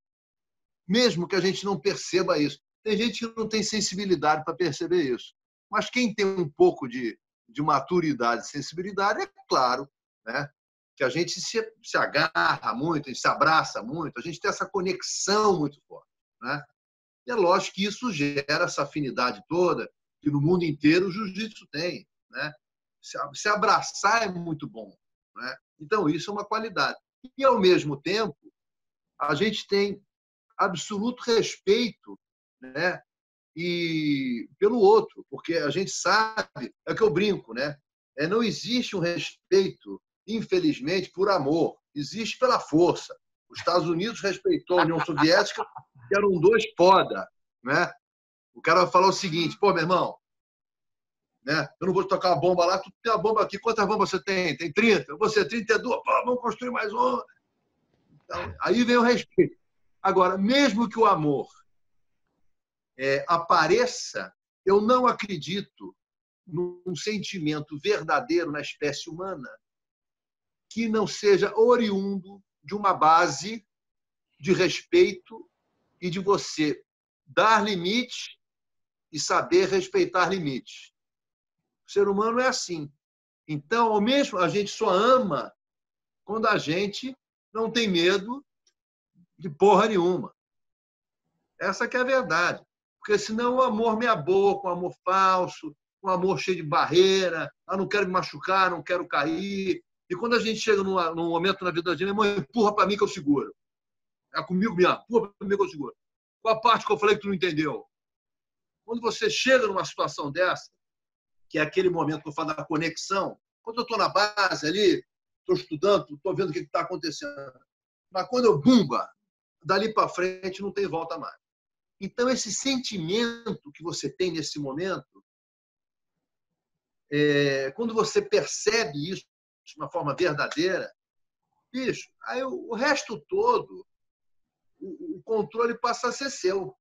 mesmo que a gente não perceba isso. Tem gente que não tem sensibilidade para perceber isso. Mas quem tem um pouco de, de maturidade e sensibilidade, é claro, né? que a gente se, se agarra muito, a gente se abraça muito, a gente tem essa conexão muito forte. Né? E é lógico que isso gera essa afinidade toda que no mundo inteiro o jiu-jitsu tem. Né? Se, se abraçar é muito bom. Né? Então, isso é uma qualidade. E, ao mesmo tempo, a gente tem absoluto respeito né? e pelo outro, porque a gente sabe, é que eu brinco, né? É, não existe um respeito infelizmente, por amor. Existe pela força. Os Estados Unidos respeitou a União Soviética, que eram dois poda. Né? O cara vai falar o seguinte, pô, meu irmão, né? eu não vou tocar uma bomba lá, tu tem uma bomba aqui, quantas bombas você tem? Tem 30? Você 32? Pô, vamos construir mais uma. Então, aí vem o respeito. Agora, mesmo que o amor é, apareça, eu não acredito num sentimento verdadeiro na espécie humana que não seja oriundo de uma base de respeito e de você dar limite e saber respeitar limites. O ser humano é assim. Então, ao mesmo a gente só ama quando a gente não tem medo de porra nenhuma. Essa que é a verdade. Porque senão o amor me aboa com amor falso, um amor cheio de barreira, ah, não quero me machucar, não quero cair. E quando a gente chega num, num momento na vida da gente, irmão, empurra para mim que eu seguro. É comigo mesmo, empurra para mim que eu seguro. Qual a parte que eu falei que tu não entendeu? Quando você chega numa situação dessa, que é aquele momento que eu falo da conexão, quando eu estou na base ali, estou estudando, estou vendo o que está acontecendo. Mas quando eu bumba, dali para frente não tem volta mais. Então, esse sentimento que você tem nesse momento, é, quando você percebe isso de uma forma verdadeira, bicho, aí o, o resto todo, o, o controle passa a ser seu.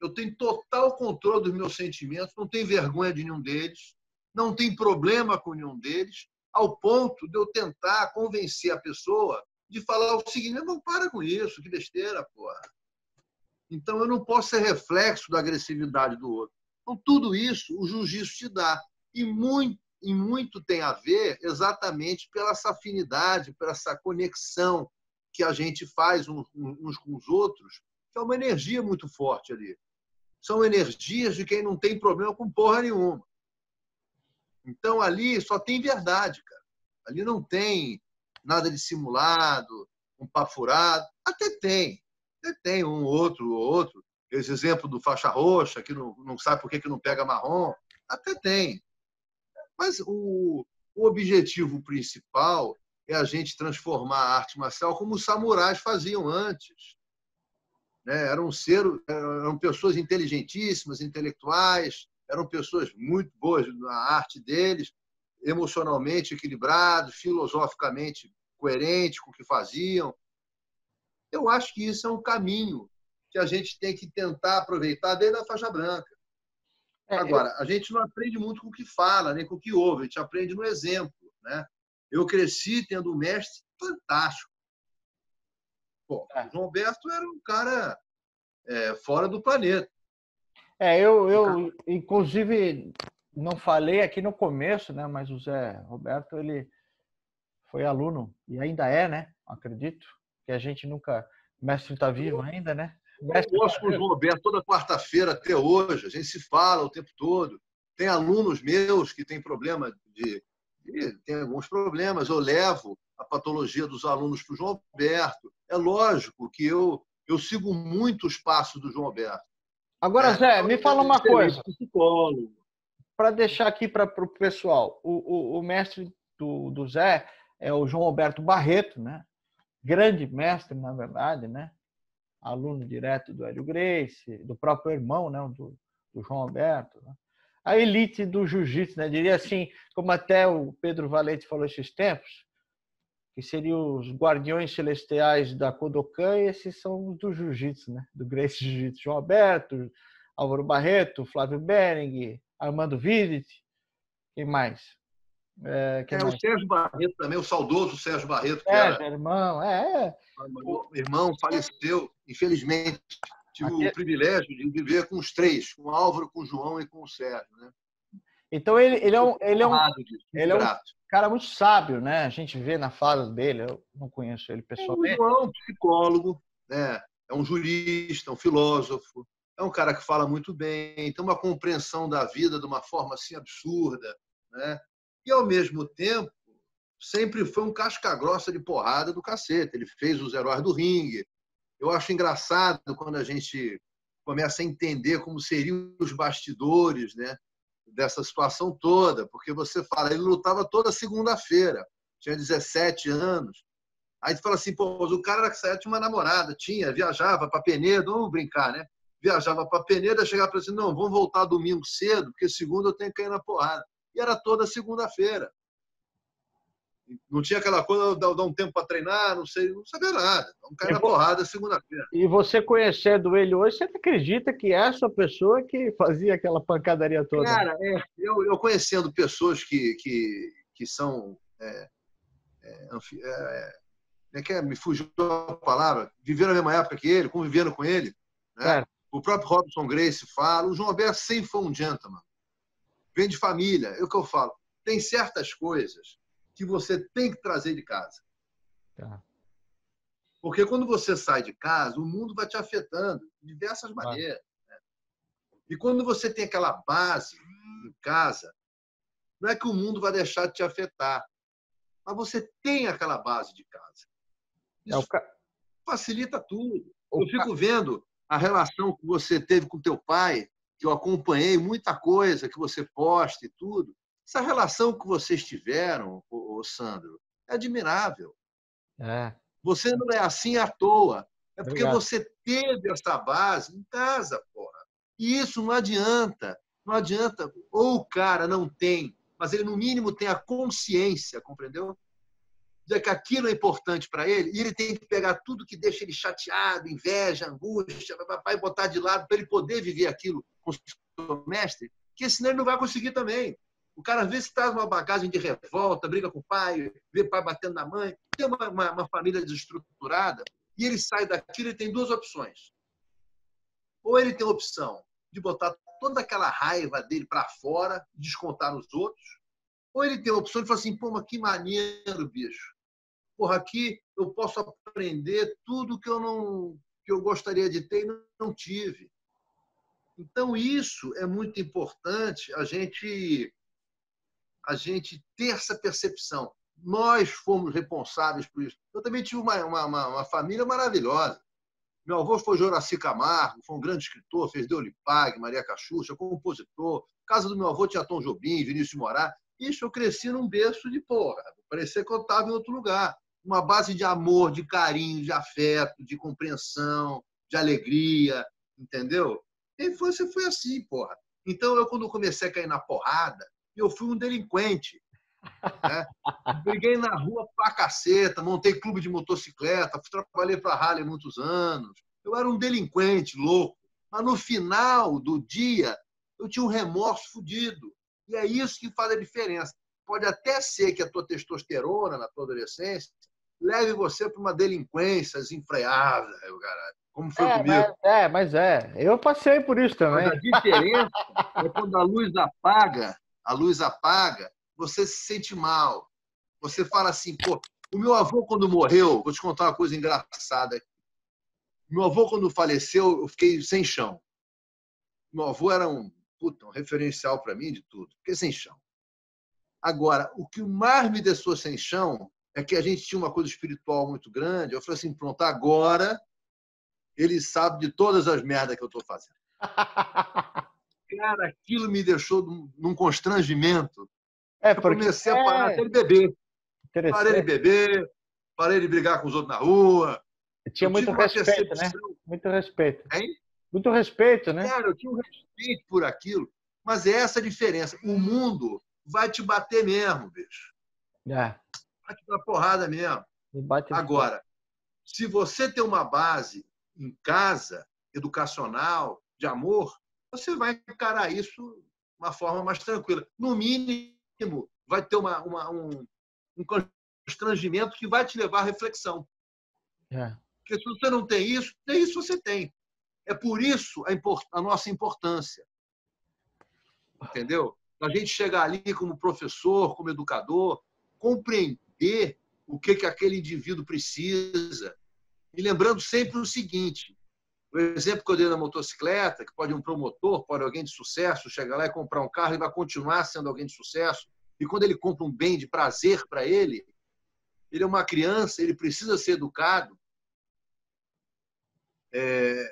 Eu tenho total controle dos meus sentimentos, não tenho vergonha de nenhum deles, não tenho problema com nenhum deles, ao ponto de eu tentar convencer a pessoa de falar o seguinte: não, para com isso, que besteira, porra. Então eu não posso ser reflexo da agressividade do outro. Então, tudo isso o jiu-jitsu te dá. E muito, e muito tem a ver exatamente pela essa afinidade, pela essa conexão que a gente faz uns, com os outros, que é uma energia muito forte ali. São energias de quem não tem problema com porra nenhuma. Então ali só tem verdade, cara. Ali não tem nada de simulado, um papo furado. Até tem. Até tem um outro outro. Esse exemplo do faixa roxa, que não, não sabe por que, que não pega marrom. Até tem. Mas o, o objetivo principal é a gente transformar a arte marcial como os samurais faziam antes. Né? Eram, ser, eram pessoas inteligentíssimas, intelectuais, eram pessoas muito boas na arte deles, emocionalmente equilibrados, filosoficamente coerentes com o que faziam. Eu acho que isso é um caminho que a gente tem que tentar aproveitar desde a faixa branca. É, Agora, eu... a gente não aprende muito com o que fala, nem com o que ouve, a gente aprende no exemplo. Né? Eu cresci tendo um mestre fantástico. Pô, é. O João Alberto era um cara é, fora do planeta. É, eu, eu inclusive não falei aqui no começo, né? Mas o Zé Roberto ele foi aluno e ainda é, né? Acredito que a gente nunca, o mestre está vivo ainda, né? Mestre eu tá com o João Roberto toda quarta-feira até hoje. A gente se fala o tempo todo. Tem alunos meus que têm problema de, de tem alguns problemas. Eu levo a patologia dos alunos para o João Roberto. É lógico que eu eu sigo muito os passos do João Roberto. Agora, é, Zé, me fala uma coisa. Para deixar aqui para o pessoal, o, o, o mestre do, do Zé é o João Alberto Barreto, né? grande mestre, na verdade, né? aluno direto do Hélio Grace, do próprio irmão né? do, do João Alberto. Né? A elite do jiu-jitsu, né? diria assim, como até o Pedro Valente falou esses tempos, que seriam os guardiões celestiais da Kodokan, e esses são os do jiu-jitsu, né? do Grace Jiu-Jitsu. João Alberto, Álvaro Barreto, Flávio Bering, Armando Vidit, quem mais? É, é o Sérgio Barreto também, o saudoso Sérgio Barreto. Que é, era... irmão, é. O irmão faleceu, infelizmente. Tive Aqui... o privilégio de viver com os três, com o Álvaro, com o João e com o Sérgio. Né? Então ele, ele é um, ele é um, ele é um cara muito sábio, né? A gente vê na fala dele, eu não conheço ele pessoalmente. É um psicólogo, né? É um jurista, um filósofo, é um cara que fala muito bem, tem uma compreensão da vida de uma forma assim absurda, né? E ao mesmo tempo sempre foi um casca grossa de porrada do cacete. Ele fez os heróis do ringue. Eu acho engraçado quando a gente começa a entender como seriam os bastidores, né? dessa situação toda, porque você fala, ele lutava toda segunda-feira, tinha 17 anos. Aí tu fala assim, pô, o cara que saía, tinha uma namorada, tinha, viajava para Penedo, vamos brincar, né? viajava para Peneira, chegava para assim, não, vamos voltar domingo cedo, porque segunda eu tenho que ir na porrada. E era toda segunda-feira. Não tinha aquela coisa, dar um tempo para treinar, não sei, não sabia nada. Vamos cair na porrada segunda-feira. E você conhecendo ele hoje, você acredita que é essa pessoa que fazia aquela pancadaria toda? Cara, é, eu, eu conhecendo pessoas que, que, que são. É, é, é, é que é, me fugiu a palavra, viveram na mesma época que ele, conviveram com ele. Né? O próprio Robson Grace fala, o João Alberto sempre foi um gentleman. Vem de família, é o que eu falo. Tem certas coisas que você tem que trazer de casa. Tá. Porque quando você sai de casa, o mundo vai te afetando de diversas maneiras. Né? E quando você tem aquela base em casa, não é que o mundo vai deixar de te afetar, mas você tem aquela base de casa. Isso é ca... facilita tudo. O eu fico ca... vendo a relação que você teve com teu pai, que eu acompanhei muita coisa que você posta e tudo. Essa relação que vocês tiveram, o Sandro, é admirável. É. Você não é assim à toa. É porque Obrigado. você teve essa base em casa, porra. E isso não adianta. Não adianta. Ou o cara não tem, mas ele, no mínimo, tem a consciência, compreendeu? De que aquilo é importante para ele, e ele tem que pegar tudo que deixa ele chateado, inveja, angústia, vai botar de lado para ele poder viver aquilo seu mestre, que senão ele não vai conseguir também. O cara às vezes traz uma bagagem de revolta, briga com o pai, vê o pai batendo na mãe, tem uma, uma, uma família desestruturada, e ele sai daquilo e tem duas opções. Ou ele tem a opção de botar toda aquela raiva dele para fora, descontar nos outros, ou ele tem a opção de falar assim, pô, mas que maneiro, bicho. Porra, aqui eu posso aprender tudo que eu não que eu gostaria de ter e não tive. Então, isso é muito importante a gente a gente ter essa percepção. Nós fomos responsáveis por isso. Eu também tive uma, uma, uma família maravilhosa. Meu avô foi Joraci Camargo, foi um grande escritor, fez Deolipag, Maria Cachucha, compositor. Casa do meu avô tinha Tom Jobim, Vinícius Morar. Isso eu cresci num berço de porra. Parecia que eu estava em outro lugar. Uma base de amor, de carinho, de afeto, de compreensão, de alegria, entendeu? A infância foi assim, porra. Então, eu, quando comecei a cair na porrada, eu fui um delinquente. Né? Briguei na rua pra caceta, montei clube de motocicleta, trabalhei para a Harley muitos anos. Eu era um delinquente louco. Mas no final do dia, eu tinha um remorso fodido. E é isso que faz a diferença. Pode até ser que a tua testosterona na tua adolescência leve você para uma delinquência desenfreada, caralho. Como foi é, comigo. Mas, é, mas é. Eu passei por isso também. Mas a diferença é quando a luz apaga a luz apaga, você se sente mal. Você fala assim, pô, o meu avô, quando morreu, vou te contar uma coisa engraçada. Meu avô, quando faleceu, eu fiquei sem chão. Meu avô era um, puta, um referencial para mim de tudo. Fiquei sem chão. Agora, o que mais me deixou sem chão é que a gente tinha uma coisa espiritual muito grande. Eu falei assim, pronto, agora ele sabe de todas as merdas que eu estou fazendo. Cara, aquilo me deixou num constrangimento. É, porque... Eu comecei a parar é... até de beber. Parei de beber, parei de brigar com os outros na rua. Tinha muito respeito, né? Muito respeito. Hein? Muito respeito, né? Cara, eu tinha um respeito por aquilo. Mas é essa a diferença. O mundo vai te bater mesmo, bicho. É. Vai te dar porrada mesmo. Agora, se você tem uma base em casa, educacional, de amor, você vai encarar isso de uma forma mais tranquila. No mínimo, vai ter uma, uma, um, um constrangimento que vai te levar à reflexão. É. Porque se você não tem isso, nem isso você tem. É por isso a, import, a nossa importância. Entendeu? A gente chegar ali como professor, como educador, compreender o que, que aquele indivíduo precisa. E lembrando sempre o seguinte: o exemplo que eu dei na motocicleta, que pode um promotor, pode alguém de sucesso, chegar lá e comprar um carro e vai continuar sendo alguém de sucesso. E quando ele compra um bem de prazer para ele, ele é uma criança, ele precisa ser educado. É...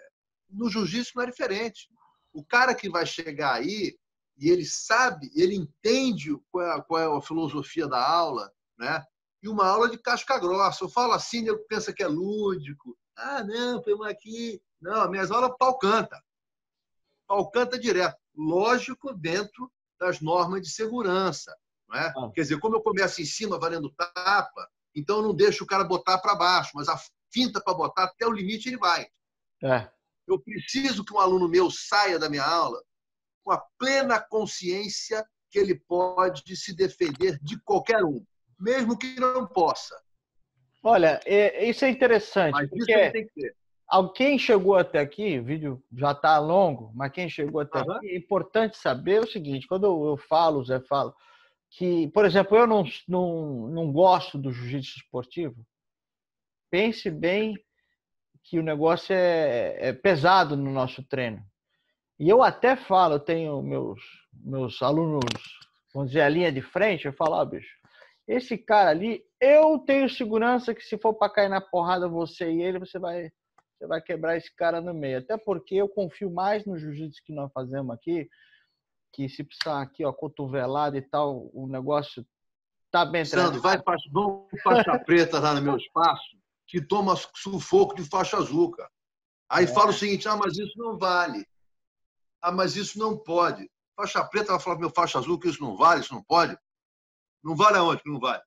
No jiu-jitsu não é diferente. O cara que vai chegar aí e ele sabe, ele entende qual é, qual é a filosofia da aula, né? E uma aula de casca grossa. Eu falo assim, ele pensa que é lúdico. Ah, não, foi aqui não, minhas aulas pau canta. Alcanta direto. Lógico, dentro das normas de segurança. Não é? Ah. Quer dizer, como eu começo em cima valendo tapa, então eu não deixo o cara botar para baixo, mas a finta para botar até o limite ele vai. É. Eu preciso que um aluno meu saia da minha aula com a plena consciência que ele pode se defender de qualquer um, mesmo que não possa. Olha, isso é interessante. Mas porque. Quem chegou até aqui, o vídeo já está longo, mas quem chegou até uhum. aqui, é importante saber o seguinte: quando eu falo, o Zé fala, que, por exemplo, eu não, não, não gosto do jiu-jitsu esportivo, pense bem que o negócio é, é, pesado no nosso treino. E eu até falo, eu tenho meus, meus alunos, vamos dizer, a linha de frente, eu falo, ah, bicho, esse cara ali, eu tenho segurança que se for para cair na porrada você e ele, você vai, você vai quebrar esse cara no meio. Até porque eu confio mais no jiu-jitsu que nós fazemos aqui, que se precisar aqui, ó, cotovelada e tal, o negócio tá bem Sandro, vai vamos faixa preta lá no meu espaço, que toma sufoco de faixa azul, cara. Aí é. fala o seguinte, ah, mas isso não vale. Ah, mas isso não pode. Faixa preta vai falar meu faixa azul que isso não vale, isso não pode. Não vale aonde que não vale?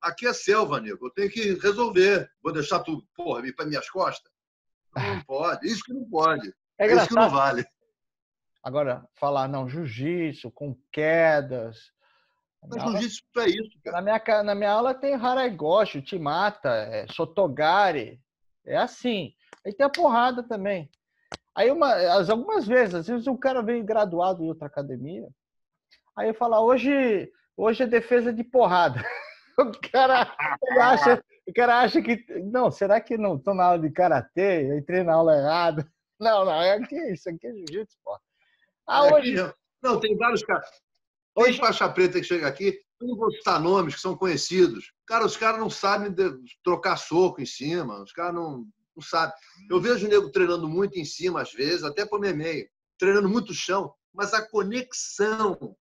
Aqui é selva, nego. Eu tenho que resolver. Vou deixar tudo, porra, para minhas costas? Não pode. Isso que não pode. É, é isso que não vale. Agora, falar, não, jiu-jitsu, com quedas. Mas jiu-jitsu é isso, cara. Na minha, na minha aula tem Haraigoshi, Timata, é, Sotogari. É assim. Aí tem a porrada também. Aí, uma, algumas vezes, às vezes o cara vem graduado em outra academia. Aí eu falo, hoje Hoje é defesa de porrada. O cara, acha, o cara acha que. Não, será que não estou na aula de karatê? Eu entrei na aula errada. Não, não, é aqui, isso aqui é jiu-jitsu, pô. Ah, é hoje. Não, tem vários caras. Tem hoje... faixa preta que chega aqui, não vou citar nomes que são conhecidos. Cara, os caras não sabem trocar soco em cima, os caras não, não sabem. Eu vejo o nego treinando muito em cima, às vezes, até por meio, treinando muito chão, mas a conexão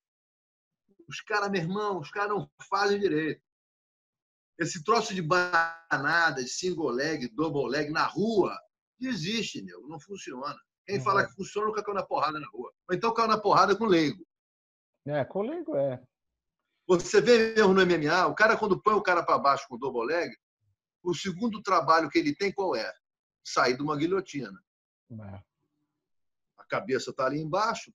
os caras, meu irmão, os caras não fazem direito. Esse troço de banada, de single leg, double leg na rua, existe, meu, não funciona. Quem uhum. fala que funciona nunca caiu na porrada na rua. Ou então caiu na porrada com leigo. É, com leigo é. Você vê mesmo no MMA, o cara quando põe o cara para baixo com o double leg, o segundo trabalho que ele tem qual é? Sair de uma guilhotina. É. A cabeça está ali embaixo,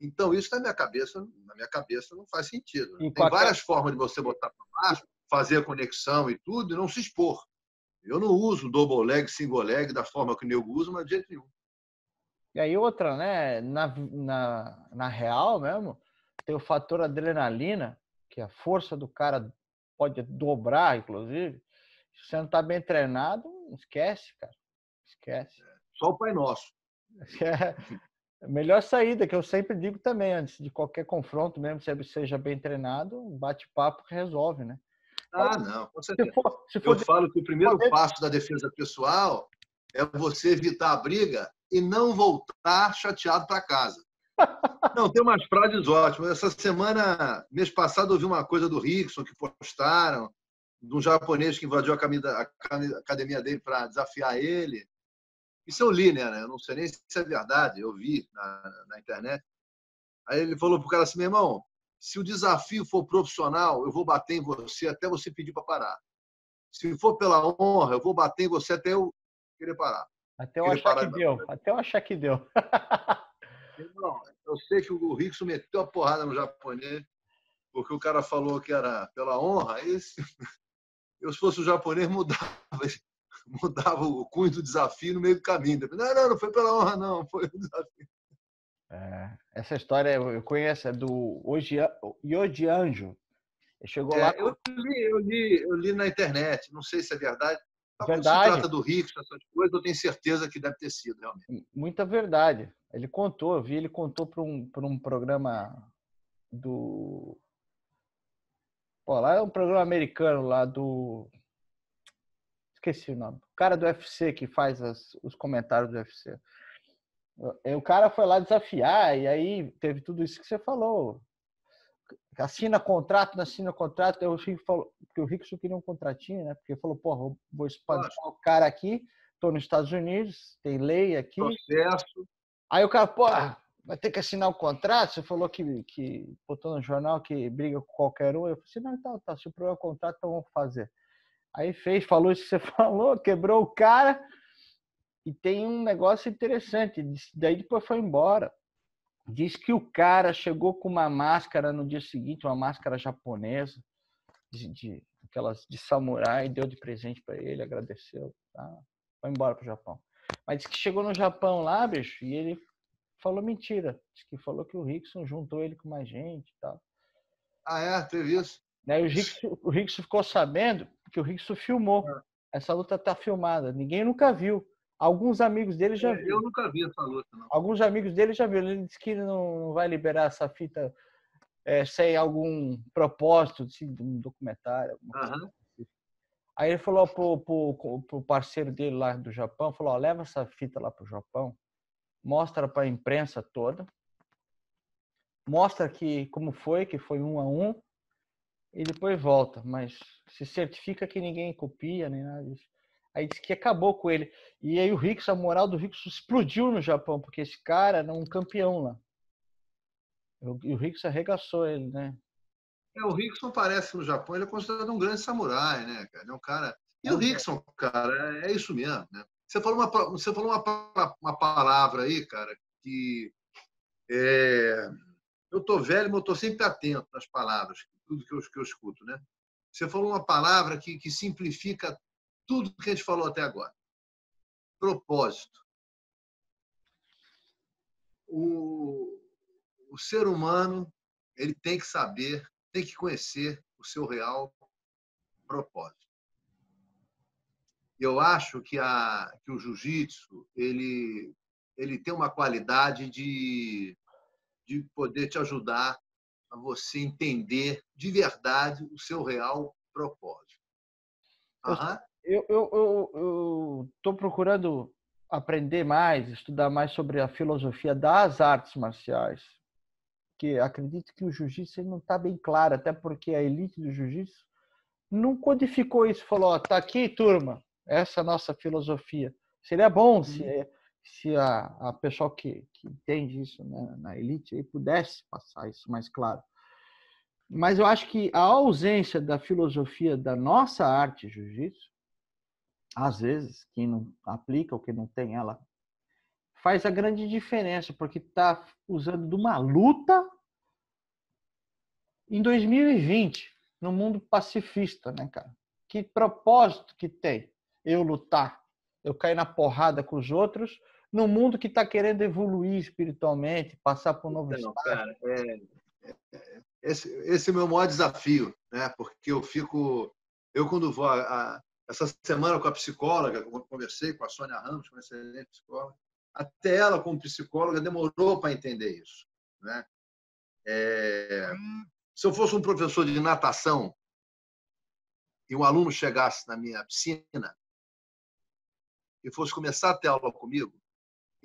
então, isso na minha cabeça, na minha cabeça não faz sentido. Né? Tem qualquer... várias formas de você botar para baixo, fazer a conexão e tudo, e não se expor. Eu não uso double leg, single leg da forma que o nego usa, mas de jeito nenhum. E aí outra, né? Na, na, na real mesmo, tem o fator adrenalina, que a força do cara pode dobrar, inclusive. Se você não está bem treinado, esquece, cara. Esquece. Só o Pai Nosso. É, a melhor saída, que eu sempre digo também, antes de qualquer confronto, mesmo se seja bem treinado, um bate-papo resolve, né? Ah, não, com certeza. Se for, se for eu falo que o primeiro passo da defesa pessoal é você evitar a briga e não voltar chateado para casa. Não, tem umas frases ótimas. Essa semana, mês passado, eu vi uma coisa do Rickson que postaram, de um japonês que invadiu a academia dele para desafiar ele. Isso eu li, né? Eu não sei nem se é verdade, eu vi na, na internet. Aí ele falou pro cara assim, meu irmão, se o desafio for profissional, eu vou bater em você até você pedir para parar. Se for pela honra, eu vou bater em você até eu querer parar. Até eu achar que deu. Até eu achar que deu. Irmão, eu sei que o Rickson meteu a porrada no japonês, porque o cara falou que era pela honra. Esse, eu, se fosse o japonês, mudava mudava o cunho do desafio no meio do caminho. Não, não, não foi pela honra, não, foi o desafio. É, essa história eu conheço, é do Yoji Anjo. Ele chegou é, lá. Eu li, eu, li, eu li na internet, não sei se é verdade. verdade. se trata do Rico, essas coisas, eu tenho certeza que deve ter sido, realmente. Muita verdade. Ele contou, eu vi, ele contou para um, um programa do. Pô, lá é um programa americano lá do esqueci o nome. O cara do UFC que faz as, os comentários do UFC. O cara foi lá desafiar e aí teve tudo isso que você falou. Assina contrato, não assina contrato. Eu, o Rick falou, porque o Rickson queria um contratinho, né? Porque falou, porra, vou espantar o cara aqui, estou nos Estados Unidos, tem lei aqui. Processo. Aí o cara, pô, vai ter que assinar o contrato. Você falou que, que botou no jornal que briga com qualquer um. Eu falei assim, não, então, tá, se o problema é o contrato, então vamos fazer. Aí fez, falou isso que você falou, quebrou o cara. E tem um negócio interessante, daí depois foi embora. Diz que o cara chegou com uma máscara no dia seguinte, uma máscara japonesa, de, de aquelas de samurai, deu de presente para ele, agradeceu, tá? foi embora pro Japão. Mas diz que chegou no Japão lá, bicho, e ele falou mentira. Diz que falou que o Rickson juntou ele com mais gente e tal. Ah, é? Teve isso? Né? O, Rickson, o Rickson ficou sabendo que o Rickson filmou. É. Essa luta tá filmada. Ninguém nunca viu. Alguns amigos dele já é, viram. Eu nunca vi essa luta, não. Alguns amigos dele já viram. Ele disse que não vai liberar essa fita é, sem algum propósito assim, de um documentário. Uhum. Aí ele falou pro, pro, pro, parceiro dele lá do Japão, falou, ó, leva essa fita lá pro Japão, mostra para a imprensa toda, mostra que como foi, que foi um a um, e depois volta, mas se certifica que ninguém copia nem nada disso. Aí disse que acabou com ele. E aí o Rickson, a moral do Rickson explodiu no Japão, porque esse cara era um campeão lá. E o Rickson arregaçou ele, né? É, o Rickson parece no Japão, ele é considerado um grande samurai, né, cara? É um cara. E o Rickson, cara, é isso mesmo, né? Você falou uma, você falou uma, uma palavra aí, cara, que é... eu tô velho, mas eu tô sempre atento nas palavras, tudo que eu, que eu escuto, né? Você falou uma palavra que, que simplifica tudo que a gente falou até agora. Propósito. O, o ser humano ele tem que saber, tem que conhecer o seu real propósito. Eu acho que, a, que o jiu-jitsu ele, ele tem uma qualidade de, de poder te ajudar a você entender de verdade o seu real propósito. Uhum eu estou procurando aprender mais, estudar mais sobre a filosofia das artes marciais, que acredito que o jiu-jitsu não está bem claro, até porque a elite do jiu-jitsu não codificou isso, falou, ó, tá aqui, turma, essa é a nossa filosofia. Seria bom uhum. se a, a pessoal que, que entende isso né, na elite aí pudesse passar isso mais claro. Mas eu acho que a ausência da filosofia da nossa arte jiu-jitsu às vezes, quem não aplica ou quem não tem ela, faz a grande diferença, porque está usando de uma luta em 2020, no mundo pacifista, né, cara? Que propósito que tem eu lutar, eu cair na porrada com os outros, no mundo que está querendo evoluir espiritualmente, passar por um novo Não, cara, é, é, esse, esse é o meu maior desafio, né? Porque eu fico, eu quando vou a, essa semana com a psicóloga, eu conversei com a Sônia Ramos, uma excelente psicóloga, até ela, como psicóloga, demorou para entender isso. Né? É... Se eu fosse um professor de natação e um aluno chegasse na minha piscina e fosse começar a ter aula comigo,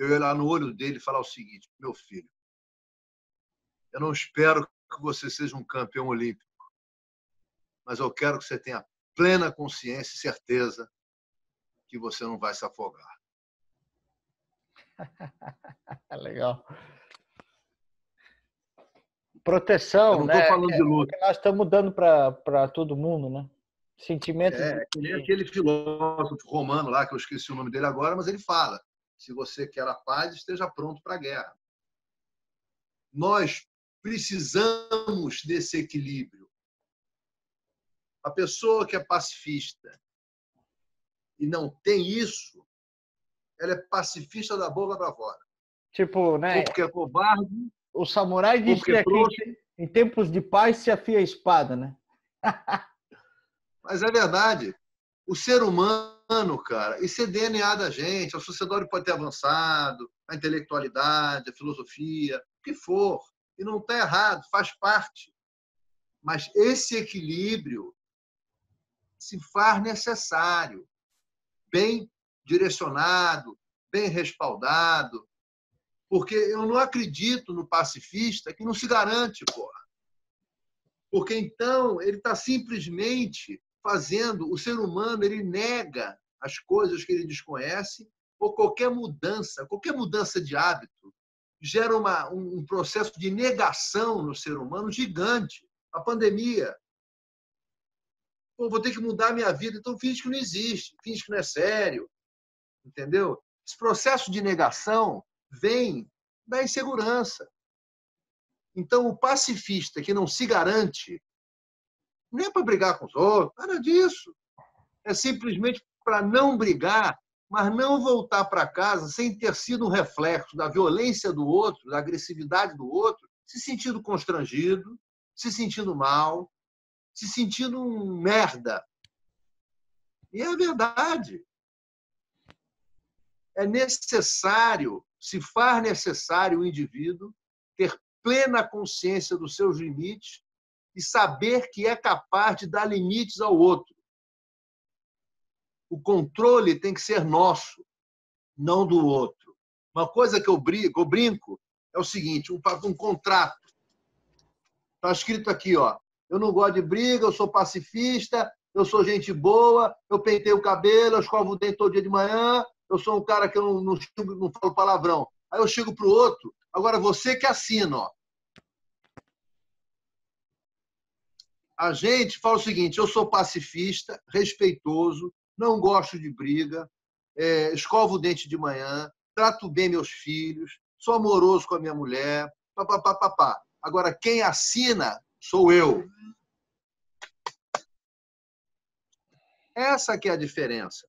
eu ia lá no olho dele e falar o seguinte: meu filho, eu não espero que você seja um campeão olímpico, mas eu quero que você tenha plena consciência e certeza que você não vai se afogar. Legal. Proteção, não né? falando de luta. É, nós estamos dando para todo mundo, né? Sentimentos. É, de... aquele filósofo romano lá, que eu esqueci o nome dele agora, mas ele fala: se você quer a paz, esteja pronto para a guerra. Nós precisamos desse equilíbrio. A pessoa que é pacifista e não tem isso, ela é pacifista da boca para fora. Tipo, né? Ou porque é covarde. O samurai diz que aqui, em tempos de paz se afia a espada, né? Mas é verdade. O ser humano, cara, isso é DNA da gente. A sociedade pode ter avançado, a intelectualidade, a filosofia, o que for. E não está errado, faz parte. Mas esse equilíbrio se faz necessário, bem direcionado, bem respaldado, porque eu não acredito no pacifista que não se garante, porra. Porque então ele está simplesmente fazendo o ser humano, ele nega as coisas que ele desconhece, ou qualquer mudança, qualquer mudança de hábito, gera uma, um processo de negação no ser humano gigante. A pandemia. Pô, vou ter que mudar minha vida, então finge que não existe, finge que não é sério. Entendeu? Esse processo de negação vem da insegurança. Então, o pacifista que não se garante, não é para brigar com os outros, nada disso. É simplesmente para não brigar, mas não voltar para casa sem ter sido um reflexo da violência do outro, da agressividade do outro, se sentindo constrangido, se sentindo mal, se sentindo um merda. E é verdade. É necessário, se faz necessário o indivíduo ter plena consciência dos seus limites e saber que é capaz de dar limites ao outro. O controle tem que ser nosso, não do outro. Uma coisa que eu brinco, eu brinco é o seguinte: um, um contrato. Está escrito aqui, ó. Eu não gosto de briga, eu sou pacifista, eu sou gente boa, eu pentei o cabelo, eu escovo o dente todo dia de manhã, eu sou um cara que eu não, não, não falo palavrão. Aí eu chego para o outro, agora você que assina, ó. A gente fala o seguinte: eu sou pacifista, respeitoso, não gosto de briga, é, escovo o dente de manhã, trato bem meus filhos, sou amoroso com a minha mulher, papapá, papá. Agora, quem assina sou eu. Essa que é a diferença.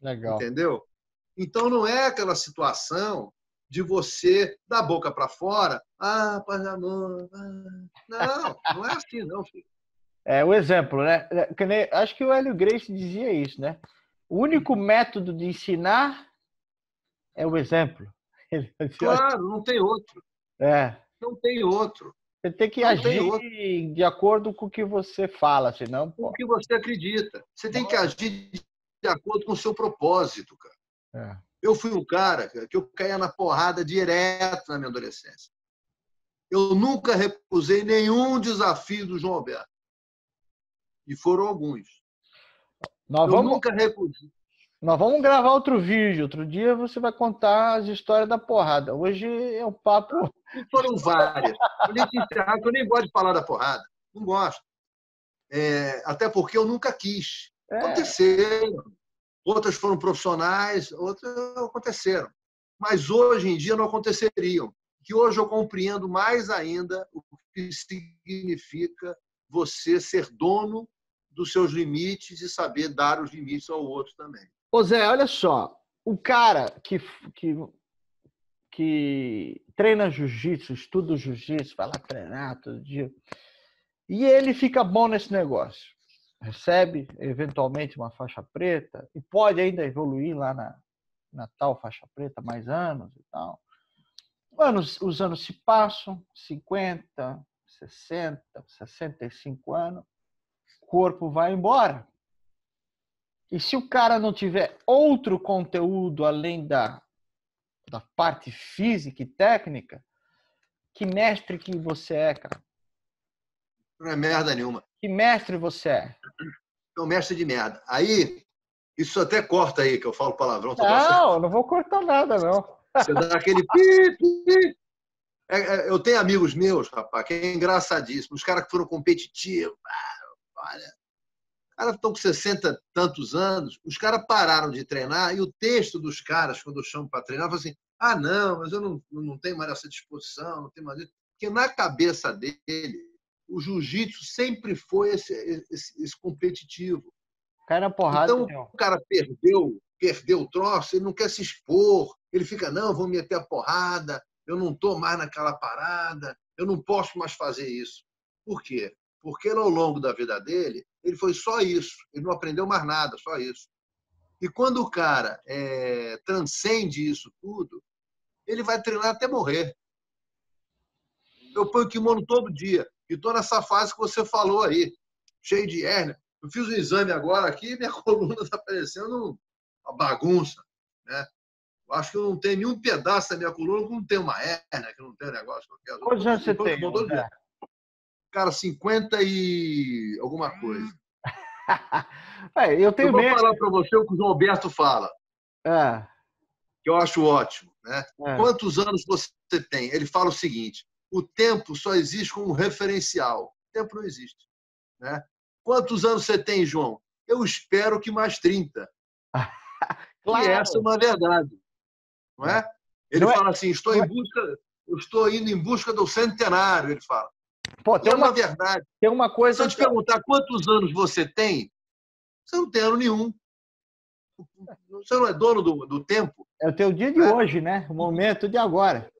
Legal. Entendeu? Então não é aquela situação de você da boca para fora, ah, paz amor. Ah. Não, não é assim, não, filho. É o exemplo, né? É, acho que o Hélio Grace dizia isso, né? O único método de ensinar é o exemplo. Claro, não tem outro. É. Não tem outro. Você tem que não agir de acordo com o que você fala, senão. Com o que você acredita. Você tem que agir de acordo com o seu propósito, cara. É. Eu fui um cara que eu caía na porrada direto na minha adolescência. Eu nunca recusei nenhum desafio do João Alberto. E foram alguns. Nós eu vamos... nunca recusei. Nós vamos gravar outro vídeo. Outro dia você vai contar as histórias da porrada. Hoje é um papo. Foram várias. Eu nem, encerrar, eu nem gosto de falar da porrada. Não gosto. É, até porque eu nunca quis. É. Aconteceram. Outras foram profissionais, outras aconteceram. Mas hoje em dia não aconteceriam. Que hoje eu compreendo mais ainda o que significa você ser dono dos seus limites e saber dar os limites ao outro também. Ô Zé, olha só, o cara que, que, que treina jiu-jitsu, estuda jiu-jitsu, vai lá treinar todo dia, e ele fica bom nesse negócio, recebe eventualmente uma faixa preta e pode ainda evoluir lá na, na tal faixa preta mais anos e tal. Anos, os anos se passam, 50, 60, 65 anos, o corpo vai embora. E se o cara não tiver outro conteúdo além da, da parte física e técnica, que mestre que você é, cara? Não é merda nenhuma. Que mestre você é? É um mestre de merda. Aí, isso até corta aí, que eu falo palavrão. Não, não vou cortar nada, não. Você dá aquele pi, pi, é, é, eu tenho amigos meus, rapaz, que é engraçadíssimo. Os caras que foram competitivos. Ah, olha, os caras estão com 60 tantos anos, os caras pararam de treinar e o texto dos caras, quando eu chamo para treinar, fala assim: ah, não, mas eu não, não tenho mais essa disposição, não tenho mais isso. Porque na cabeça dele, o jiu-jitsu sempre foi esse, esse, esse competitivo. Cara, porrada. Então, meu. o cara perdeu, perdeu o troço, ele não quer se expor, ele fica, não, vou meter a porrada, eu não estou mais naquela parada, eu não posso mais fazer isso. Por quê? Porque ao longo da vida dele, ele foi só isso, ele não aprendeu mais nada, só isso. E quando o cara é, transcende isso tudo, ele vai treinar até morrer. Eu ponho kimono todo dia e estou nessa fase que você falou aí, cheio de hérnia. Eu fiz um exame agora aqui e minha coluna está parecendo uma bagunça. Né? Acho que eu não tenho nenhum pedaço da minha coluna que não tem uma hérnia, que não tem um negócio qualquer. Quantos anos você tem? Cara, 50 e alguma coisa. é, eu tenho eu vou falar para você o que o João Alberto fala. É. Que eu acho ótimo. Né? É. Quantos anos você tem? Ele fala o seguinte: o tempo só existe como referencial. O tempo não existe. Né? Quantos anos você tem, João? Eu espero que mais 30. claro. E essa é uma verdade. Não é? Ele não é- fala é... assim: estou em é- busca, estou indo em busca do centenário, ele fala. Pô, tem é uma, uma verdade. Tem uma coisa. Se eu te perguntar quantos anos você tem, você não tem ano nenhum. Você não é dono do, do tempo. É o teu dia de é. hoje, né? O momento de agora.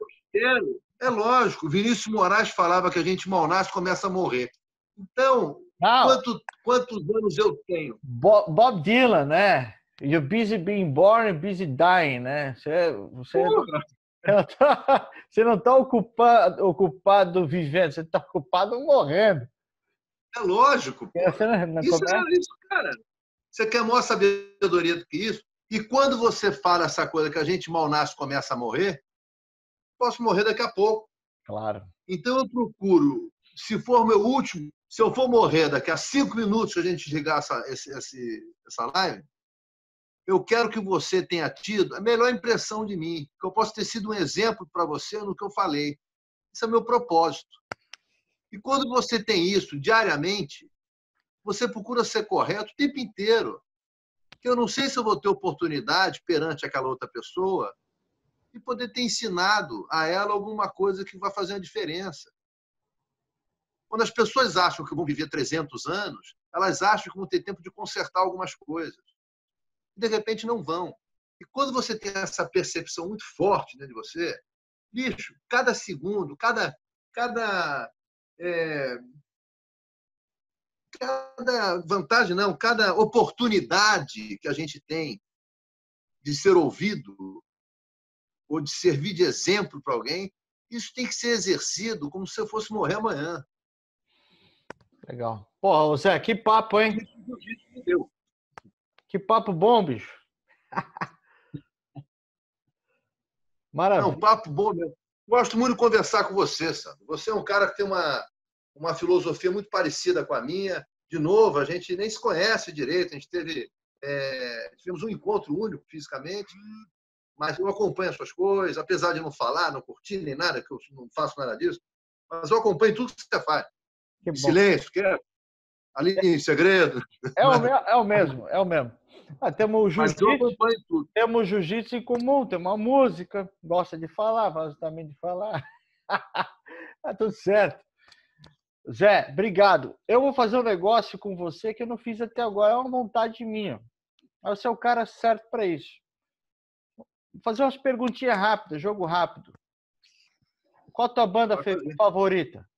É lógico. Vinícius Moraes falava que a gente mal nasce começa a morrer. Então, quanto, quantos anos eu tenho? Bob Dylan, né? You're busy being born busy dying, né? Você, você, você não está ocupado, ocupado vivendo, você está ocupado morrendo. É lógico. Isso, é, isso, cara. Você quer maior sabedoria do que isso? E quando você fala essa coisa que a gente mal nasce começa a morrer, posso morrer daqui a pouco. Claro. Então eu procuro, se for meu último, se eu for morrer daqui a cinco minutos que a gente ligar essa, esse, essa live, eu quero que você tenha tido a melhor impressão de mim, que eu possa ter sido um exemplo para você no que eu falei. Esse é meu propósito. E quando você tem isso diariamente, você procura ser correto o tempo inteiro. Eu não sei se eu vou ter oportunidade perante aquela outra pessoa de poder ter ensinado a ela alguma coisa que vai fazer a diferença. Quando as pessoas acham que vão viver 300 anos, elas acham que vão ter tempo de consertar algumas coisas. De repente, não vão. E quando você tem essa percepção muito forte dentro de você, bicho, cada segundo, cada, cada é, cada vantagem, não, cada oportunidade que a gente tem de ser ouvido ou de servir de exemplo para alguém, isso tem que ser exercido como se eu fosse morrer amanhã. Legal. Pô, Zé, que papo, hein? Que papo bom, bicho. Maravilha. Não, papo bom mesmo. Gosto muito de conversar com você, sabe? Você é um cara que tem uma, uma filosofia muito parecida com a minha. De novo, a gente nem se conhece direito, a gente teve. É, tivemos um encontro único fisicamente, mas eu acompanho as suas coisas, apesar de não falar, não curtir nem nada, que eu não faço nada disso, mas eu acompanho tudo que você faz. Que silêncio, que é ali em segredo. É o, é o mesmo, é o mesmo. Ah, temos jiu-jitsu temos jiu-jitsu em comum, tem uma música, gosta de falar, gosta também de falar. tá tudo certo. Zé, obrigado. Eu vou fazer um negócio com você que eu não fiz até agora, é uma vontade minha. Mas você é o cara certo para isso. Vou fazer umas perguntinhas rápidas, jogo rápido. Qual a tua banda favorita?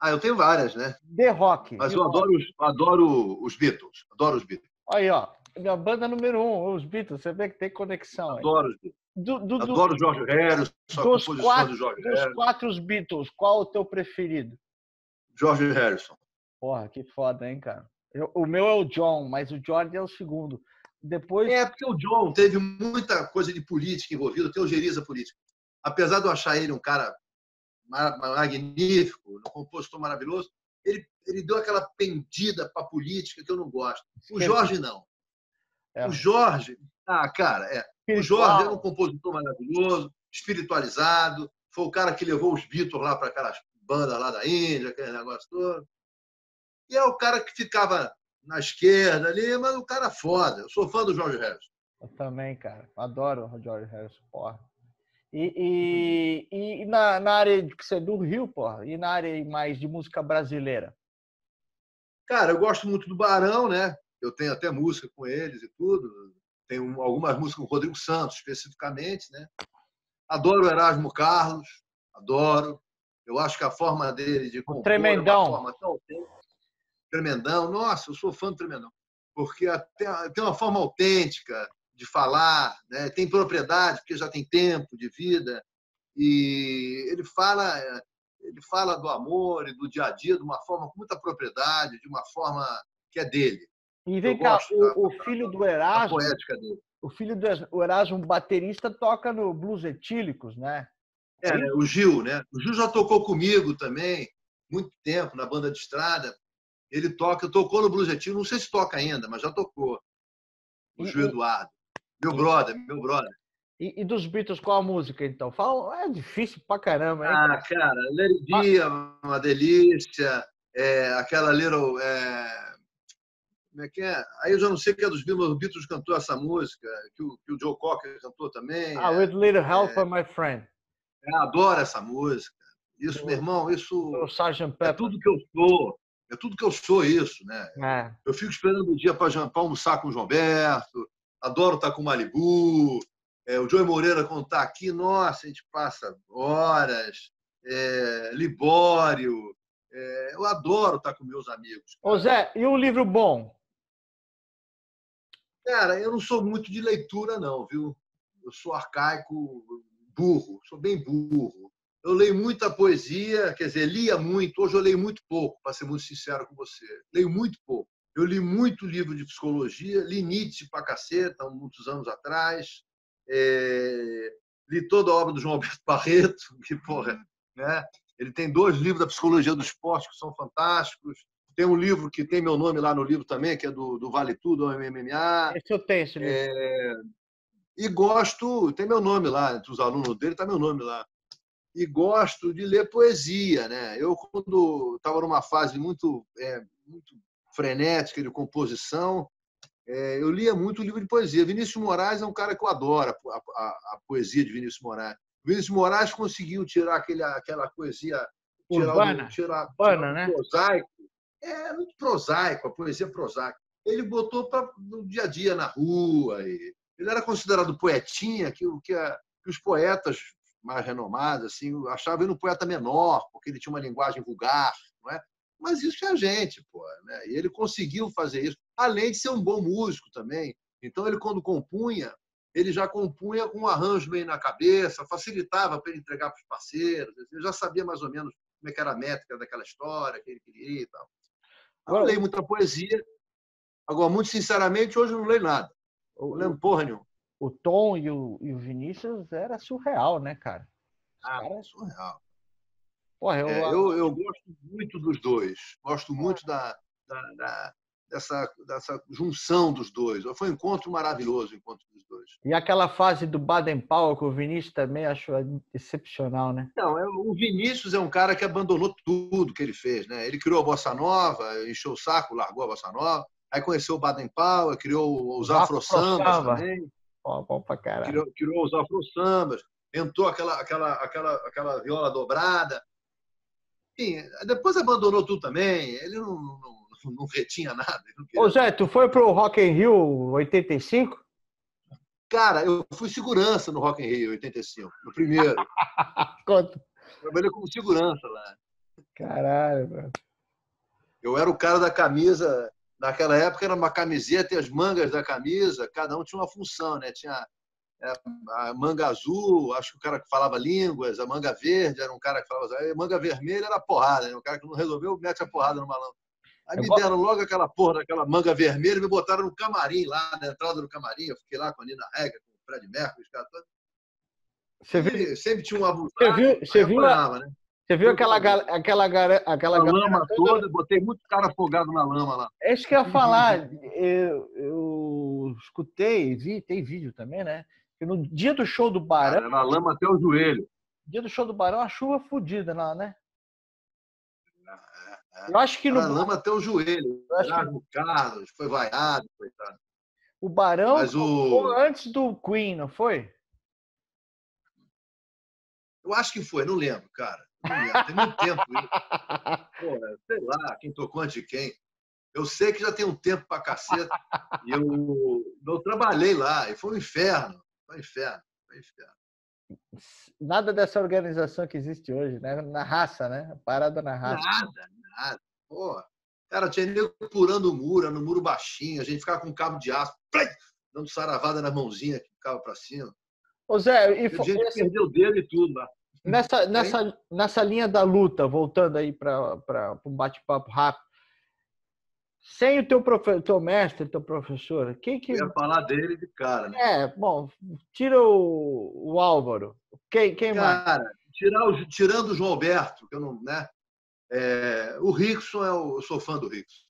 Ah, eu tenho várias, né? The Rock. Mas eu adoro, os, adoro os Beatles. Adoro os Beatles. Aí, ó. Minha banda número um, os Beatles. Você vê que tem conexão. Adoro. Do, do, Adoro o George Harrison, a dos quatro, do George dos Harrison. quatro Beatles, qual o teu preferido? George Harrison. Porra, que foda, hein, cara? Eu, o meu é o John, mas o George é o segundo. Depois... É, porque o John teve muita coisa de política envolvida, teogeriza política. Apesar de eu achar ele um cara magnífico, um compositor maravilhoso, ele, ele deu aquela pendida para a política que eu não gosto. O Jorge não. É. O Jorge, ah, cara, é. O Jorge era um compositor maravilhoso, espiritualizado, foi o cara que levou os Beatles lá para aquelas bandas lá da Índia, aquele negócio todo. E é o cara que ficava na esquerda ali, mas o cara foda. Eu sou fã do Jorge Harrison. Eu também, cara. Adoro o Jorge Harrison, porra. E, e, e na, na, área de que você é do Rio, porra, e na área mais de música brasileira? Cara, eu gosto muito do Barão, né? Eu tenho até música com eles e tudo. Tenho algumas músicas com o Rodrigo Santos, especificamente, né? Adoro o Erasmo Carlos, adoro. Eu acho que a forma dele de compor Tremendão. É uma forma tão Tremendão. Nossa, eu sou fã do Tremendão. Porque tem uma forma autêntica, de falar, né? tem propriedade, porque já tem tempo de vida, e ele fala, ele fala do amor e do dia a dia de uma forma com muita propriedade, de uma forma que é dele. E vem cá, o, o, filho do Erasmo, o filho do Erasmo, baterista, toca no Blues Etílicos, né? É, o Gil, né? O Gil já tocou comigo também, muito tempo, na banda de estrada. Ele toca, tocou no Blues Etílicos, não sei se toca ainda, mas já tocou. O Gil Eduardo. Meu brother, meu brother. E, e, dos Beatles, qual a música, então? Fala, é difícil pra caramba, hein? Ah, cara, Lady é uma delícia. É, aquela Little... É... Como é que é? Aí eu já não sei que é dos Beatles, os Beatles cantou essa música, que o, que o Joe Cocker cantou também. Ah, With Little Help é, My Friend. É, adoro essa música. Isso, o, meu irmão, isso o Sgt. é tudo que eu sou. É tudo que eu sou isso, né? É. Eu fico esperando o dia para almoçar com o João Berto, adoro estar com o Malibu, é, o Joey Moreira, quando está aqui, nossa, a gente passa horas. É, Libório. É, eu adoro estar com meus amigos. Cara. Ô Zé, e um livro bom? Cara, eu não sou muito de leitura, não, viu? Eu sou arcaico, burro, sou bem burro. Eu leio muita poesia, quer dizer, lia muito. Hoje eu leio muito pouco, para ser muito sincero com você. Leio muito pouco. Eu li muito livro de psicologia, li Nietzsche pra caceta, muitos anos atrás. É, li toda a obra do João Alberto Barreto, que, porra, né? Ele tem dois livros da psicologia do esporte que são fantásticos. Tem um livro que tem meu nome lá no livro também, que é do, do Vale Tudo, do MMA. Esse eu tenho, esse livro. É, e gosto, tem meu nome lá, entre os alunos dele está meu nome lá. E gosto de ler poesia, né? Eu, quando estava numa fase muito, é, muito frenética de composição, é, eu lia muito livro de poesia. Vinícius Moraes é um cara que eu adoro, a, a, a poesia de Vinícius Moraes. Vinícius Moraes conseguiu tirar aquele, aquela poesia. Tirar Urbana, o, tirar, Urbana, tirar né? prosaico. É muito prosaico, a poesia prosaica. Ele botou para no dia a dia na rua. E ele era considerado poetinha, que, que, a, que os poetas mais renomados assim, achavam ele um poeta menor, porque ele tinha uma linguagem vulgar. Não é? Mas isso é a gente, pô. Né? E ele conseguiu fazer isso, além de ser um bom músico também. Então, ele, quando compunha, ele já compunha com um arranjo meio na cabeça, facilitava para ele entregar para os parceiros. Ele já sabia mais ou menos como é era a métrica daquela história que ele queria e tal. Eu leio muita poesia. Agora, muito sinceramente, hoje eu não leio nada. Eu lembro porra nenhuma. O Tom e o, e o Vinícius era surreal, né, cara? ah, cara... surreal. Porra, eu... É, eu, eu gosto muito dos dois. Gosto muito da, da, da, dessa, dessa junção dos dois. Foi um encontro maravilhoso o encontro dos dois. E aquela fase do Baden Powell, que o Vinícius também achou excepcional, né? Não, é, o Vinícius é um cara que abandonou tudo que ele fez. Né? Ele criou a Bossa Nova, encheu o saco, largou a Bossa Nova. Aí conheceu o Baden Powell, criou os afro-sambas também. Ó, bom pra caralho. Criou, criou os afro-sambas. Entrou aquela, aquela, aquela, aquela viola dobrada. Enfim, depois abandonou tudo também. Ele não, não, não retinha nada. Ô Zé, tu foi pro Rock in Rio 85? Cara, eu fui segurança no Rock in Rio 85, no primeiro. Conta. Trabalhei como segurança lá. Caralho, mano. Eu era o cara da camisa. Naquela época era uma camiseta e as mangas da camisa, cada um tinha uma função, né? Tinha a manga azul, acho que o cara que falava línguas, a manga verde era um cara que falava. A manga vermelha era porrada, né? O cara que não resolveu mete a porrada no malandro. Aí me deram logo aquela porra daquela manga vermelha e me botaram no camarim lá, na entrada do camarim. Eu fiquei lá com a Nina Rega, com o Fred Mercury, os caras todos. Você viu? Sempre tinha um abusado. Você viu, você viu, a... né? Você viu aquela, aquela, aquela, a lama toda, botei muito cara afogado na lama lá. É isso que eu ia falar. Eu, eu escutei, vi, tem vídeo também, né? Que no dia do show do Barão. Cara, na lama até o joelho. Dia do show do Barão, a chuva fodida lá, né? É, eu acho que no. Na lama até o joelho. Eu acho que... O Carlos foi vaiado, coitado. O Barão Mas o... antes do Queen, não foi? Eu acho que foi, não lembro, cara. Tem muito tempo Pô, sei lá, quem tocou antes de quem. Eu sei que já tem um tempo pra caceta. e eu, eu trabalhei lá, e foi um inferno. Foi um inferno. Foi um inferno. Nada dessa organização que existe hoje, né? Na raça, né? Parada na raça. Nada, nada. Pô, cara, tinha nego purando o muro, no muro baixinho, a gente ficava com um cabo de aço, play, dando saravada na mãozinha que ficava pra cima. Ô Zé, e a gente esse... perdeu o dedo e tudo lá. Nessa, nessa, nessa linha da luta, voltando aí para um bate-papo rápido, sem o teu, profe... teu mestre, teu professor, quem que. Eu ia falar dele de cara, né? É, bom, tira o, o Álvaro. Quem, quem cara, mais? Tirar o, tirando o João Alberto, que eu não. Né? É, o Rickson, é o, eu sou fã do Rickson.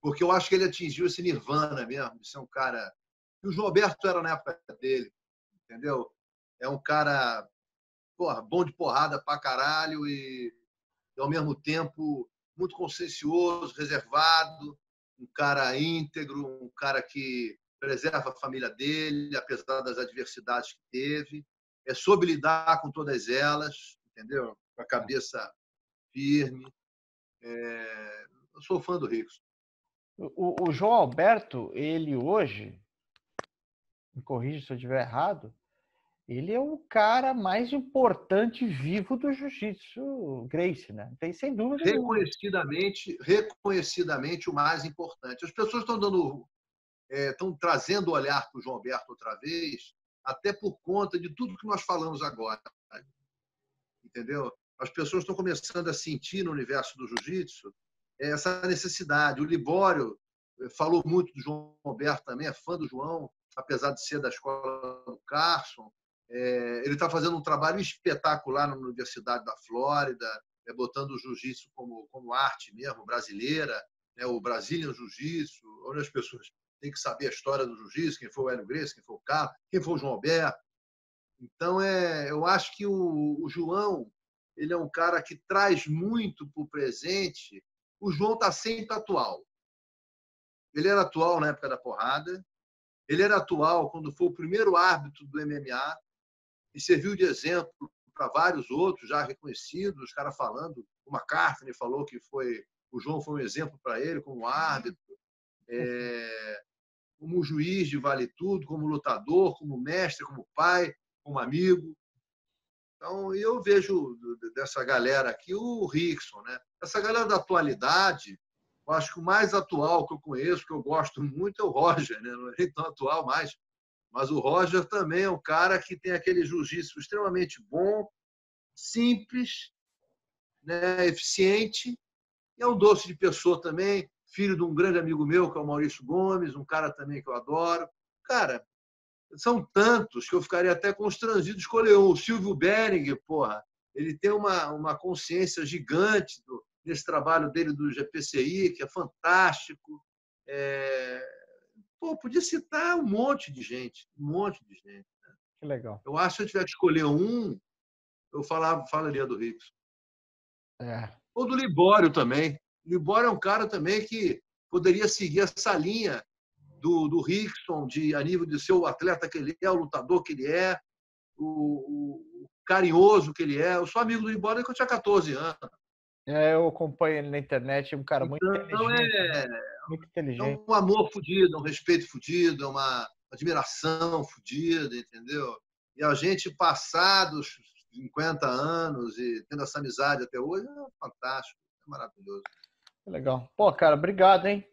Porque eu acho que ele atingiu esse nirvana mesmo, de ser um cara que o João Alberto era na época dele, entendeu? É um cara porra, bom de porrada pra caralho e, e ao mesmo tempo muito consciencioso, reservado, um cara íntegro, um cara que preserva a família dele, apesar das adversidades que teve. É soube lidar com todas elas, entendeu? Com a cabeça firme. É... Eu sou fã do Ricos. O, o, João Alberto, ele hoje, me corrija se eu estiver errado, ele é o cara mais importante vivo do jiu-jitsu Grace, né? Tem sem dúvida. Reconhecidamente, reconhecidamente o mais importante. As pessoas estão dando, é, estão trazendo o olhar para o João Alberto outra vez, até por conta de tudo que nós falamos agora. Entendeu? As pessoas estão começando a sentir no universo do jiu-jitsu essa necessidade. O Libório eh, falou muito do João Alberto também, é fã do João, apesar de ser da escola do Carson. É, ele está fazendo um trabalho espetacular na Universidade da Flórida, é, botando o jiu-jitsu como, como arte mesmo, brasileira, né, o Brazilian Jiu-Jitsu, onde as pessoas têm que saber a história do jiu-jitsu, quem foi o Hélio Grace, quem foi o Carlos, quem foi o João Alberto. Então, é, eu acho que o, o João ele é um cara que traz muito para o presente. O João está sempre atual. Ele era atual na época da porrada, ele era atual quando foi o primeiro árbitro do MMA, e serviu de exemplo para vários outros já reconhecidos, os caras falando, o McCartney falou que foi o João foi um exemplo para ele como árbitro, é, como juiz de vale tudo, como lutador, como mestre, como pai, como amigo. Então, eu vejo dessa galera aqui o Rickson, né? Essa galera da atualidade, eu acho que o mais atual que eu conheço, que eu gosto muito, é o Roger, né? Não é tão atual mais, mas o Roger também é um cara que tem aquele jiu-jitsu extremamente bom, simples, né, eficiente, e é um doce de pessoa também, filho de um grande amigo meu, que é o Maurício Gomes, um cara também que eu adoro. Cara, são tantos que eu ficaria até constrangido de escolher um. O Silvio Bering, porra, ele tem uma, uma consciência gigante do, desse trabalho dele do GPCI, que é fantástico. É, Pô, podia citar um monte de gente, um monte de gente. Né? Que legal. Eu acho que se eu tiver que escolher um, eu falava, falaria do Ricos. É. Ou do Libório também. O Libório é um cara também que poderia seguir essa linha do, do Rickson, de, a nível de ser o atleta que ele é, o lutador que ele é, o, o carinhoso que ele é. Eu sou amigo do Libório que eu tinha 14 anos. É, eu acompanho ele na internet, é um cara muito então, inteligente. É, né? muito inteligente. É um amor fodido, um respeito fodido, uma admiração fodida, entendeu? E a gente, passados 50 anos e tendo essa amizade até hoje, é fantástico, é maravilhoso. Legal. Pô, cara, obrigado, hein?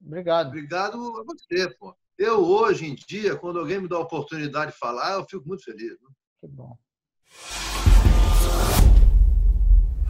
Obrigado. Obrigado a você, pô. Eu, hoje em dia, quando alguém me dá a oportunidade de falar, eu fico muito feliz. Né? Que bom.